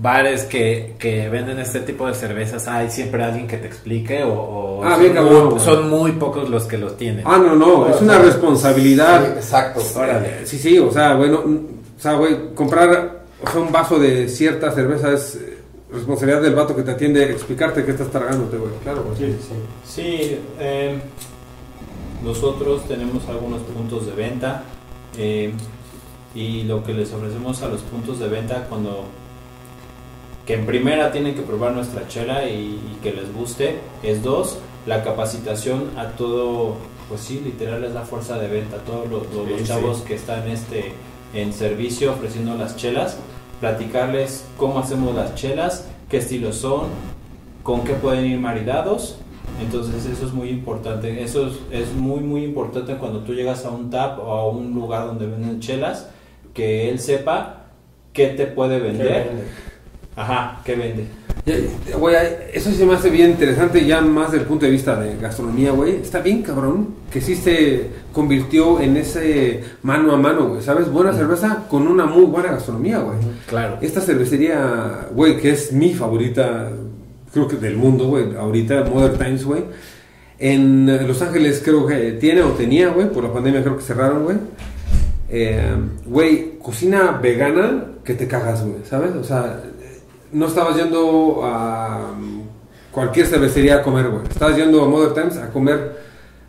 bares que, que venden este tipo de cervezas hay siempre alguien que te explique o, o Ah, son, bien cabrón, muy, son muy pocos los que los tienen. Ah, no, no, es una responsabilidad. Sí, exacto. Órale. Sí, sí, o sea, bueno, o sea, güey, comprar o sea, un vaso de cierta cerveza es eh, responsabilidad del vato que te atiende explicarte qué estás tragándote, güey. Claro, güey. Sí, sí. Sí, eh, nosotros tenemos algunos puntos de venta eh, y lo que les ofrecemos a los puntos de venta cuando que en primera tienen que probar nuestra chela y, y que les guste es dos la capacitación a todo pues sí literal es la fuerza de venta todos los, los- los Sí, chavos que están este en servicio ofreciendo las chelas platicarles cómo hacemos las chelas qué estilos son con qué pueden ir maridados. Entonces eso es muy importante. Eso es, es muy muy importante cuando tú llegas a un tap o a un lugar donde venden chelas, que él sepa qué te puede vender. Ajá, qué vende. Ya, Güey, eso sí se me hace bien interesante ya más del punto de vista de gastronomía, güey. Está bien, cabrón, que sí se convirtió en ese mano a mano, güey, ¿sabes? Buena cerveza con una muy buena gastronomía, güey. Claro. Esta cervecería, güey, que es mi favorita, creo que del mundo, güey, ahorita, Modern Times, güey. En eh, Los Ángeles creo que tiene o tenía, güey, por la pandemia creo que cerraron, güey. Eh, Güey, cocina vegana que te cagas, güey, ¿sabes? O sea, no estabas yendo a cualquier cervecería a comer, güey. Estabas yendo a Modern Times a comer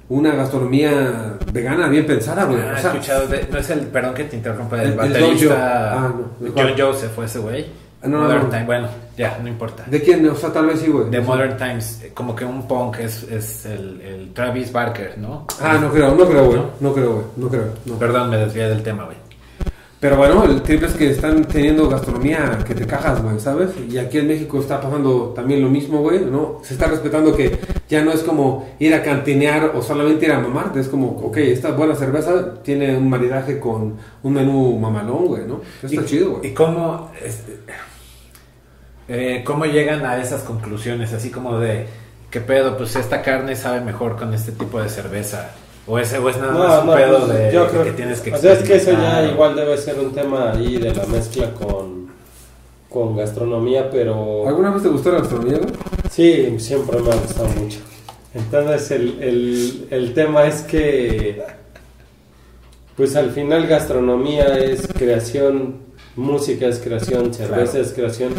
una gastronomía vegana bien pensada, güey. Ah, O sea, escuchado de- no es el, perdón que te interrumpa, el, El- baterista John Jo- ah, no, John. Joseph fue ese güey. Ah, no, Modern no. Time, bueno, ya, no importa. ¿De quién? O sea, tal vez sí, güey. De Modern Times, como que un punk es, es el, el Travis Barker, ¿no? Ah, no creo, no creo, güey. No creo, güey. No creo. Perdón, me desvié del tema, güey. Pero bueno, el triple es que están teniendo gastronomía que te cajas, güey, ¿sabes? Y aquí en México está pasando también lo mismo, güey, ¿no? Se está respetando que ya no es como ir a cantinear o solamente ir a mamar, es como, ok, esta buena cerveza tiene un maridaje con un menú mamalón, güey, ¿no? Está ¿Y- chido, güey. ¿Y cómo, este, eh, cómo llegan a esas conclusiones? Así como de, ¿qué pedo? Pues esta carne sabe mejor con este tipo de cerveza. O es, o es nada más un pedo pues, de yo creo que tienes que O sea, es que eso ya igual debe ser un tema ahí de la mezcla con, con gastronomía, pero... ¿Alguna vez te gustó la gastronomía, güey? Sí, siempre me ha gustado mucho. Entonces el, el, el tema es que, pues al final gastronomía es creación, música es creación, cerveza Claro. es creación.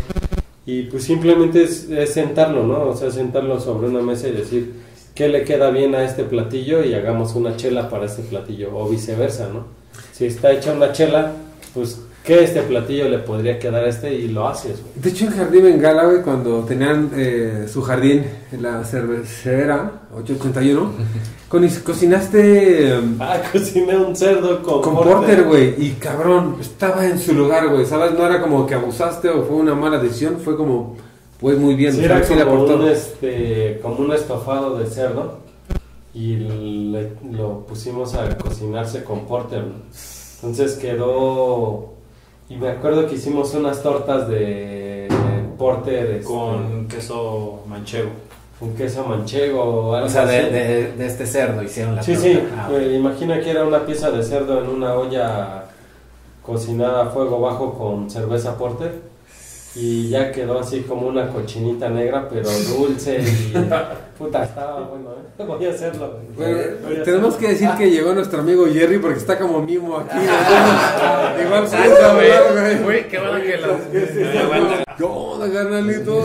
Y pues simplemente es, es sentarlo, ¿no? O sea, sentarlo sobre una mesa y decir qué le queda bien a este platillo y hagamos una chela para este platillo o viceversa, ¿no? Si está hecha una chela, pues qué este platillo le podría quedar a este y lo haces, güey. De hecho, en Jardín Bengala, güey, cuando tenían eh, su jardín en la cervecera 881, con- cocinaste... em, Ah, cociné un cerdo con, Con. Porter, güey, y cabrón, estaba en su lugar, güey, ¿sabes? No era como que abusaste o fue una mala decisión, fue como, pues muy bien, Sí, era sí como aportó. un, este, como un estofado de cerdo y le- lo pusimos a cocinarse con porter. ¿no? Entonces quedó... Y me acuerdo que hicimos unas tortas de porter este, Con queso manchego. con queso manchego o algo O sea, de, de, de este cerdo hicieron la Sí, torta. sí, Ah, eh, imagina que era una pieza de cerdo en una olla cocinada a fuego bajo con cerveza porter y ya quedó así como una cochinita negra pero dulce y puta estaba bueno, ¿eh? voy a hacerlo. Voy a tenemos que decir que llegó nuestro amigo Jerry porque está como mimo aquí. entonces, igual Exacto, puede güey. güey. Qué bueno que los... ¿Qué onda, carnalitos?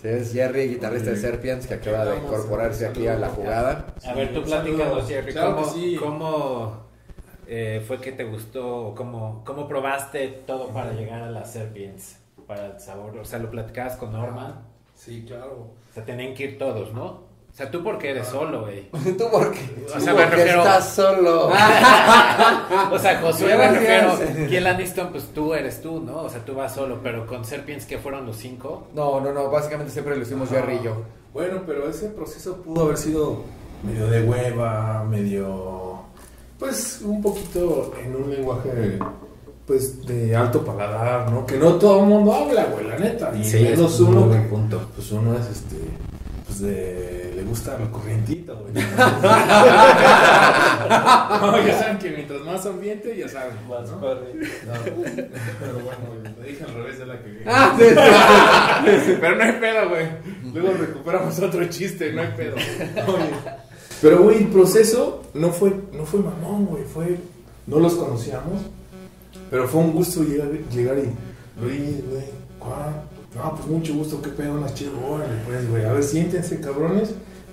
Sí, es Jerry, guitarrista de Serpians, que acaba de incorporarse aquí a la jugada. A ver, tú platícanos, Jerry, ¿cómo, cómo, eh, fue que te gustó? ¿Cómo, ¿Cómo probaste todo para llegar a las Serpients? Para el sabor, o sea, lo platicabas con Norman. Sí, claro. O sea, tenían que ir todos, ¿no? O sea, tú porque eres solo, güey. Tú porque, O tú sea, me porque refiero- estás solo. O sea, Josué, me refiero. Kiel Aniston, pues tú eres tú, ¿no? O sea, tú vas solo, pero con Serpiens, que fueron los cinco? No, no, no, básicamente siempre lo hicimos Jerry y yo. Bueno, pero ese proceso pudo haber sido medio de hueva, medio. Pues un poquito en un lenguaje. Pues de alto paladar, ¿no? Que no todo el mundo habla, güey, la neta. Y menos es un uno. que- punto. Pues uno es este. Pues de. Le gusta lo corrientito, güey. no, ya saben que mientras más ambiente, ya saben. Más ¿no? corre. No, pero bueno, lo dije al revés de la que Ah, sí, sí. Pero no hay pedo, güey. Luego recuperamos otro chiste, no hay pedo. Oye. Pero, güey, el proceso no fue, no fue mamón, güey. Fue. No los conocíamos. Pero fue un gusto llegar, llegar y. Luis, güey, ¿cuál? No, pues mucho gusto, qué pedo, unas chidas. Órale, pues, güey. A ver, siéntense, cabrones.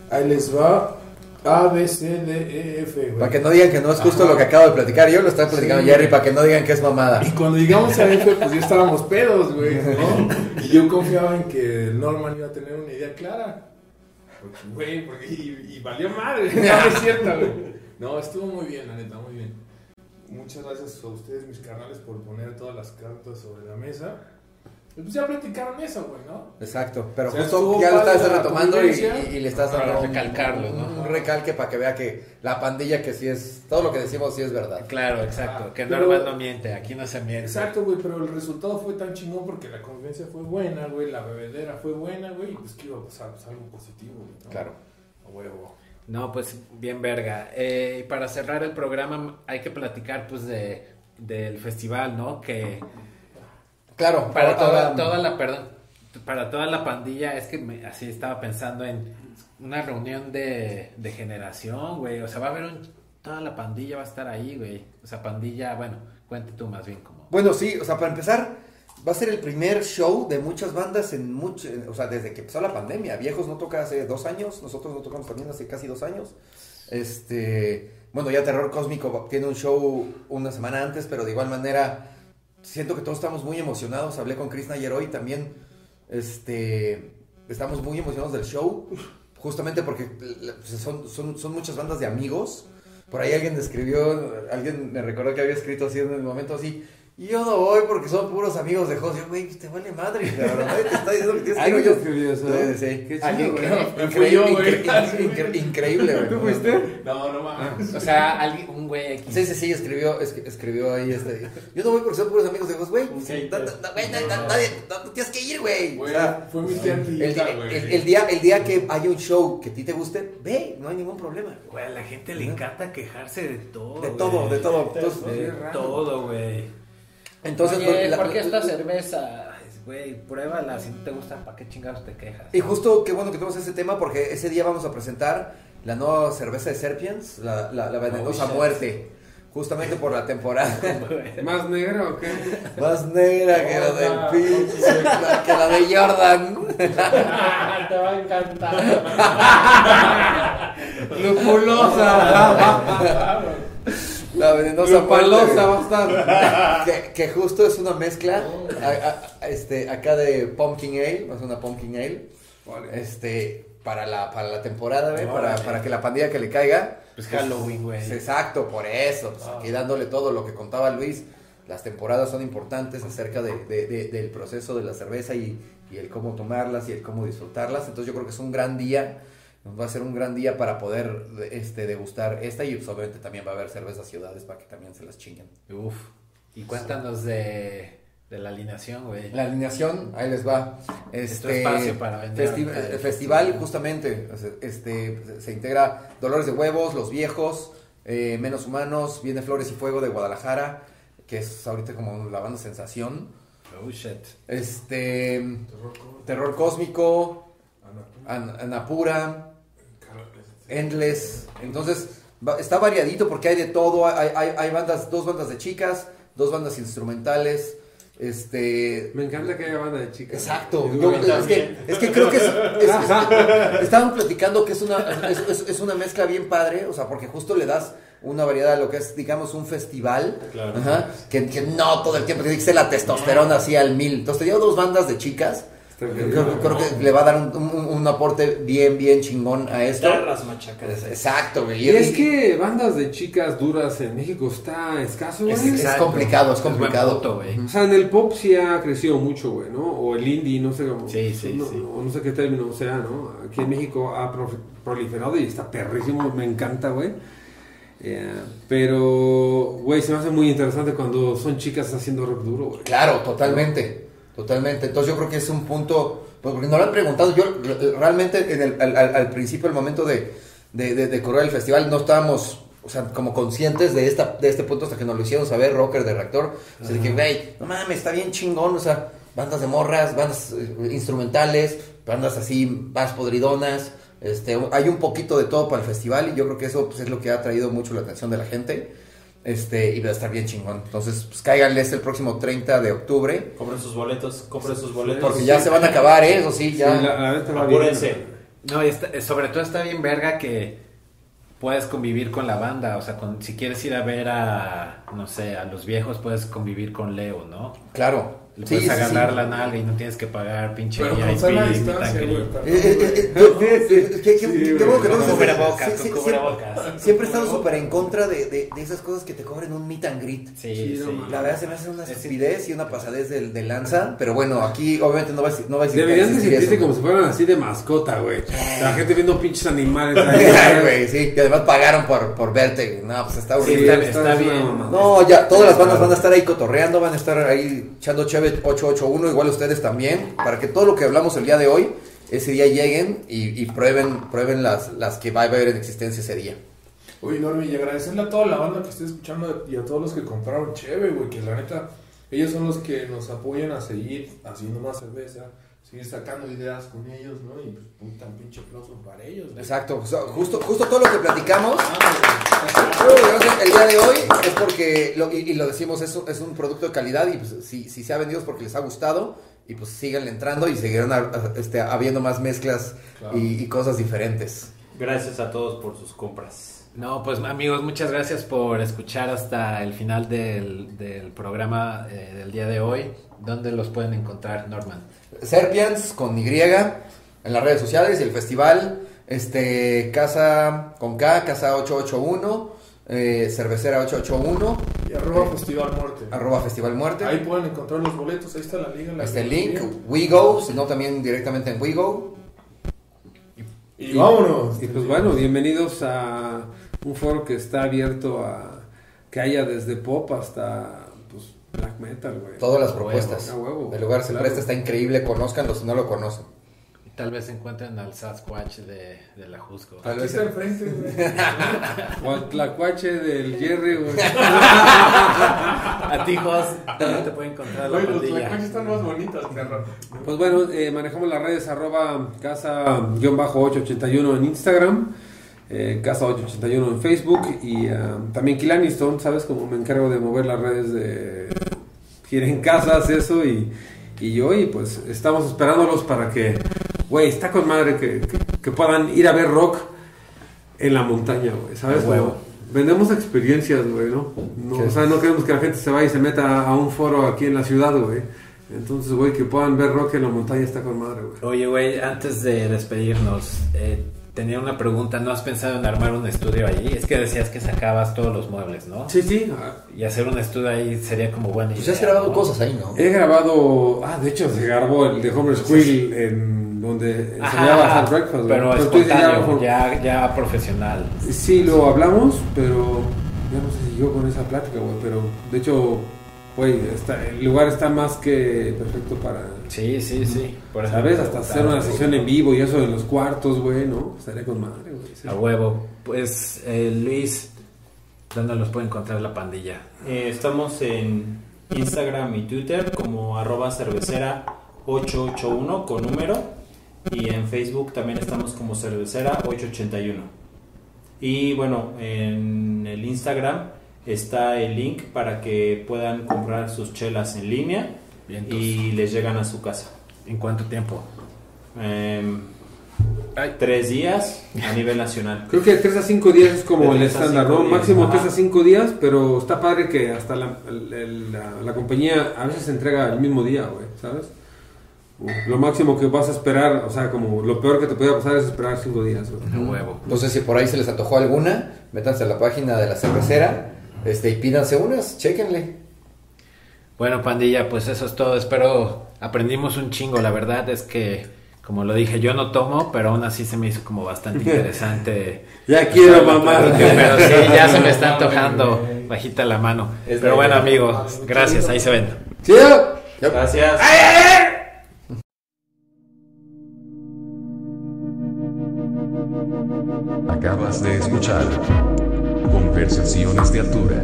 Ahí les va. A, B, C, D, E, F, güey. Para que no digan que no es justo Ajá. lo que acabo de platicar. Yo lo estaba platicando Sí. Jerry para que no digan que es mamada. Y cuando llegamos a F, pues ya estábamos pedos, güey, ¿no? Y yo confiaba en que Norman iba a tener una idea clara. Porque, güey, porque y, y valió madre, no es cierto, güey. No, estuvo muy bien, la neta, muy bien. Muchas gracias a ustedes, mis canales, por poner todas las cartas sobre la mesa. Pues ya platicaron eso, güey, ¿no? Exacto, pero O sea, justo ya lo estás retomando y, convivencia. y- y le estás dando un- recalcarlo, ¿no? un recalque para que vea que la pandilla que sí es, todo lo que decimos sí es verdad. Claro, exacto. Que Pero- Norman no miente, aquí no se miente. Exacto, güey, pero el resultado fue tan chingón porque la convivencia fue buena, güey, la bebedera fue buena, güey, y pues que iba a pasar pues, algo positivo, güey. ¿no? Claro. A huevo. No, pues bien verga. Eh, para cerrar el programa hay que platicar pues de del festival, ¿no? Que Claro, para toda, ahora- toda la perdón, para toda la pandilla es que me- así estaba pensando en una reunión de, de generación, güey. O sea, va a haber un toda la pandilla va a estar ahí, güey. O sea, pandilla, bueno, cuente tú más bien como. Bueno, sí, o sea, para empezar, va a ser el primer show de muchas bandas en mucho, o sea, desde que empezó la pandemia. Viejos no toca hace dos años, nosotros no tocamos también hace casi dos años. Este, bueno, ya Terror Cósmico tiene un show una semana antes, pero de igual manera siento que todos estamos muy emocionados. Hablé con Chris Nayer hoy también, este, estamos muy emocionados del show, justamente porque pues, son, son, son muchas bandas de amigos. Por ahí alguien escribió, alguien me recordó que había escrito así en el momento así. Y yo no voy porque son puros amigos de José. Güey, te vale madre. Nadie te está diciendo que tienes que ir. ¿Alguien Yo- escribió eso? Sí, sí. Qué chido, güey. increíble, güey. incre- incre- increíble, güey. ¿Tú fuiste? No, no mames. O sea, alguien, un güey X. Sí, sí, sí, escribió, es- escribió ahí este. Yo no voy porque son puros amigos de José, güey. No, güey, nadie- no, tienes que ir, güey. O Güey, sea, fue mi tía el, día- el- día, que haya un show que a ti te guste, ve, no hay ningún problema. Güey, a la gente le encanta quejarse de todo. De todo, de todo. De todo, güey. Entonces Oye, pues, la- ¿por qué esta la- cerveza? Güey, pruébala. Si no te gusta, ¿para qué chingados te quejas? Y justo qué bueno que tenemos ese tema porque ese día vamos a presentar la nueva cerveza de Serpiens, la, la, la venenosa Oh, muerte. Justamente por la temporada. ¿Más negra o qué? Más negra que la del pinche, que la de Jordan. Te va a encantar. Lupulosa. La venenosa muerte. va a estar. Que, que justo es una mezcla a- a- este, acá de Pumpkin Ale, es una Pumpkin Ale. Este, para la, para la temporada, güey, para, para que la pandilla que le caiga. Pues Halloween, güey. Pues, Exacto, por eso. Pues, aquí dándole todo lo que contaba Luis. Las temporadas son importantes acerca de- de- de- del proceso de la cerveza y, y el cómo tomarlas y el cómo disfrutarlas. Entonces yo creo que es un gran día. Va a ser un gran día para poder este, degustar esta y pues, obviamente también va a haber cervezas ciudades para que también se las chinguen. Uf. Y cuéntanos de, de la alineación, güey. La alineación, ahí les va. Este, espacio para vender festi- el festival, festival. justamente, este, se integra Dolores de Huevos, Los Viejos, eh, Menos Humanos, viene Flores y Fuego de Guadalajara, que es ahorita como la banda sensación. Oh, shit. Este, Terror Cósmico, An- Anapura, Endless. Entonces, está variadito porque hay de todo. Hay, hay, hay bandas, dos bandas de chicas, dos bandas instrumentales. Este, Me encanta que haya banda de chicas. Exacto. Es Yo- muy es, que, es que creo que es, es- es- estaban platicando que es una, es, una mezcla bien padre, o sea, porque justo le das una variedad a lo que es, digamos, un festival, Ajá, que, que no todo el tiempo que ser la testosterona así al mil. Entonces te dio dos bandas de chicas, Creo, creo que le va a dar un, un- un aporte bien, bien chingón a esto. Exacto, güey. Y es que bandas de chicas duras en México está escaso, güey. Es- es complicado, es complicado. punto, güey. O sea, en el pop sí ha crecido mucho, güey, ¿no? O el indie, no sé cómo. Sí, sí, no, sí. No, no sé qué término sea, ¿no? Aquí en México ha pro- proliferado y está perrísimo, me encanta, güey. Eh, pero, güey, se me hace muy interesante cuando son chicas haciendo rock duro, güey. Claro, totalmente, totalmente. Entonces yo creo que es un punto, pues, porque no lo han preguntado, yo re- realmente en el- al, al- principio, al momento de, de, de, de correr el festival, no estábamos, o sea, como conscientes de, esta, de este punto hasta que nos lo hicieron saber, Rocker de Reactor. O sea, dije, güey, no mames, está bien chingón, o sea, bandas de morras, bandas eh, instrumentales, bandas así más podridonas. Este, hay un poquito de todo para el festival y yo creo que eso pues, es lo que ha traído mucho la atención de la gente. Este, y va a estar bien chingón. Entonces, pues cáiganles el próximo 30 de octubre. Compren sus boletos, compren sus boletos. Porque ya se van a acabar, ¿eh? Eso sí, ya. Sí, la, la. Apúrense. No, y está- sobre todo está bien verga que puedes convivir con la banda, o sea, con, si quieres ir a ver a, no sé, a los viejos, puedes convivir con Leo, ¿no? Claro. Le Sí, puedes sí, sí. agarrar la nalga y no tienes que pagar pinche Pero con VIP, distancia, güey. Eh, eh, eh, qué- bueno que no cubrebocas, siempre- he estado súper en contra de, de, de esas cosas que te cobren un meet and greet. Sí, Sí. La verdad se me hace una Es- estupidez y una pasadez de, de lanza, pero bueno, aquí obviamente no va a, no va a existir Deberían de sentirse como si fueran así de mascota, güey. La gente viendo pinches animales. ahí, Ay, güey, sí, y además pagaron por, por verte. No, pues está Sí, horrible. está- bien. No, ya, todas las bandas van a estar ahí cotorreando, van a estar ahí echando cheve 881, igual ustedes también, para que todo lo que hablamos el día de hoy, ese día lleguen y, prueben, prueben las, las que va a haber en existencia ese día. Oye, Normi, y agradecerle a toda la banda que esté escuchando y a todos los que compraron Cheve, güey, que la neta, ellos son los que nos apoyan a seguir haciendo más cerveza, seguir sacando ideas con ellos, ¿no? Y pues, un tan pinche aplauso para ellos, güey. Exacto, o sea, justo, justo todo lo que platicamos Ah, el día de hoy es porque, lo- y, y lo decimos, es, un- es un producto de calidad y pues, si, si se ha vendido es porque les ha gustado y pues síganle entrando y seguirán a- a- este, habiendo más mezclas Claro. y, y cosas diferentes. Gracias a todos por sus compras. No, pues amigos, muchas gracias por escuchar hasta el final del, del programa eh, del día de hoy. ¿Dónde los pueden encontrar, Norman? Serpians con Y en las redes sociales y el festival, este, Casa con K, Casa 881, eh, Cervecera 881, Y arroba Festival Muerte. arroba Festival Muerte. Ahí pueden encontrar los boletos, ahí está la liga. la Este link. WeGo, si no también directamente en WeGo. Y vámonos. Y pues bueno, bienvenidos a un foro que está abierto a que haya desde pop hasta pues, black metal, güey. Todas las propuestas. A huevo. El lugar se Claro. presta, está increíble, conózcanlo si no lo conocen. Y tal vez encuentren al Sasquatch de, de la Jusco. Tal vez está enfrente, güey. O al tlacuache del Jerry, güey. A ti, Jos, ¿dónde te puede encontrar la Güey, los tlacuaches están más bonitas, perro. Pues bueno, eh, manejamos las redes arroba casa-881 en Instagram, eh, casa 881 en Facebook y ah, también Kilaniston, ¿sabes? Como me encargo de mover las redes de Quieren Casas, eso y, y yo, y pues estamos esperándolos para que, güey, está con madre que, que, que puedan ir a ver rock en la montaña, güey, ¿sabes? A huevo. Como vendemos experiencias, güey, ¿no? no o sea, no queremos que la gente se vaya y se meta a un foro aquí en la ciudad, güey. Entonces, güey, que puedan ver rock en la montaña está con madre, güey. Oye, güey, antes de despedirnos, eh, tenía una pregunta. ¿No has pensado en armar un estudio ahí? Es que decías que sacabas todos los muebles, ¿no? Sí, sí. Y hacer un estudio ahí sería como buena idea. Pues has grabado ¿no? cosas ahí, ¿no? He grabado. Ah, de hecho, se grabó el de Homer Squill en donde Ajá, enseñaba hacer breakfast. pero dices espontáneo, ya- ya, ya profesional. Sí, lo hablamos, pero ya no sé si yo con esa plática, güey. Pero de hecho, güey, está- el lugar está más que perfecto para. Sí, sí, sí. Por ¿Sabes? Hasta hacer una sesión en vivo y eso en los cuartos, güey, ¿no? Estaría con madre, güey. sí. A huevo. Pues, eh, Luis, ¿dónde los puede encontrar la pandilla? Eh, estamos en Instagram y Twitter como arroba cervecera 881 con número y en Facebook también estamos como cervecera 881. Y bueno, en el Instagram está el link para que puedan comprar sus chelas en línea Vientos. y les llegan a su casa. ¿En cuánto tiempo? Em, tres días a nivel nacional. Creo que 3 a 5 días es como el tres a estándar, cinco ¿no? días, Máximo ajá. 3 a 5 días, pero está padre que hasta la, la, la compañía a veces se entrega el mismo día, güey, ¿sabes? Lo máximo que vas a esperar, o sea, como lo peor que te puede pasar es esperar cinco días. güey. Huevo. Sé si por ahí se les antojó alguna, métanse a la página de la cervecera este, y pídanse unas, chéquenle. Bueno, pandilla, pues eso es todo. Espero aprendimos un chingo. La verdad es que, como lo dije, yo no tomo, pero aún así se me hizo como bastante interesante. Ya quiero mamar. pero sí, ya se me está antojando bajita la mano. Es Pero bueno, amigos, gracias. Ahí se ven. ¡Chido! Gracias. Acabas de escuchar Conversaciones de Altura.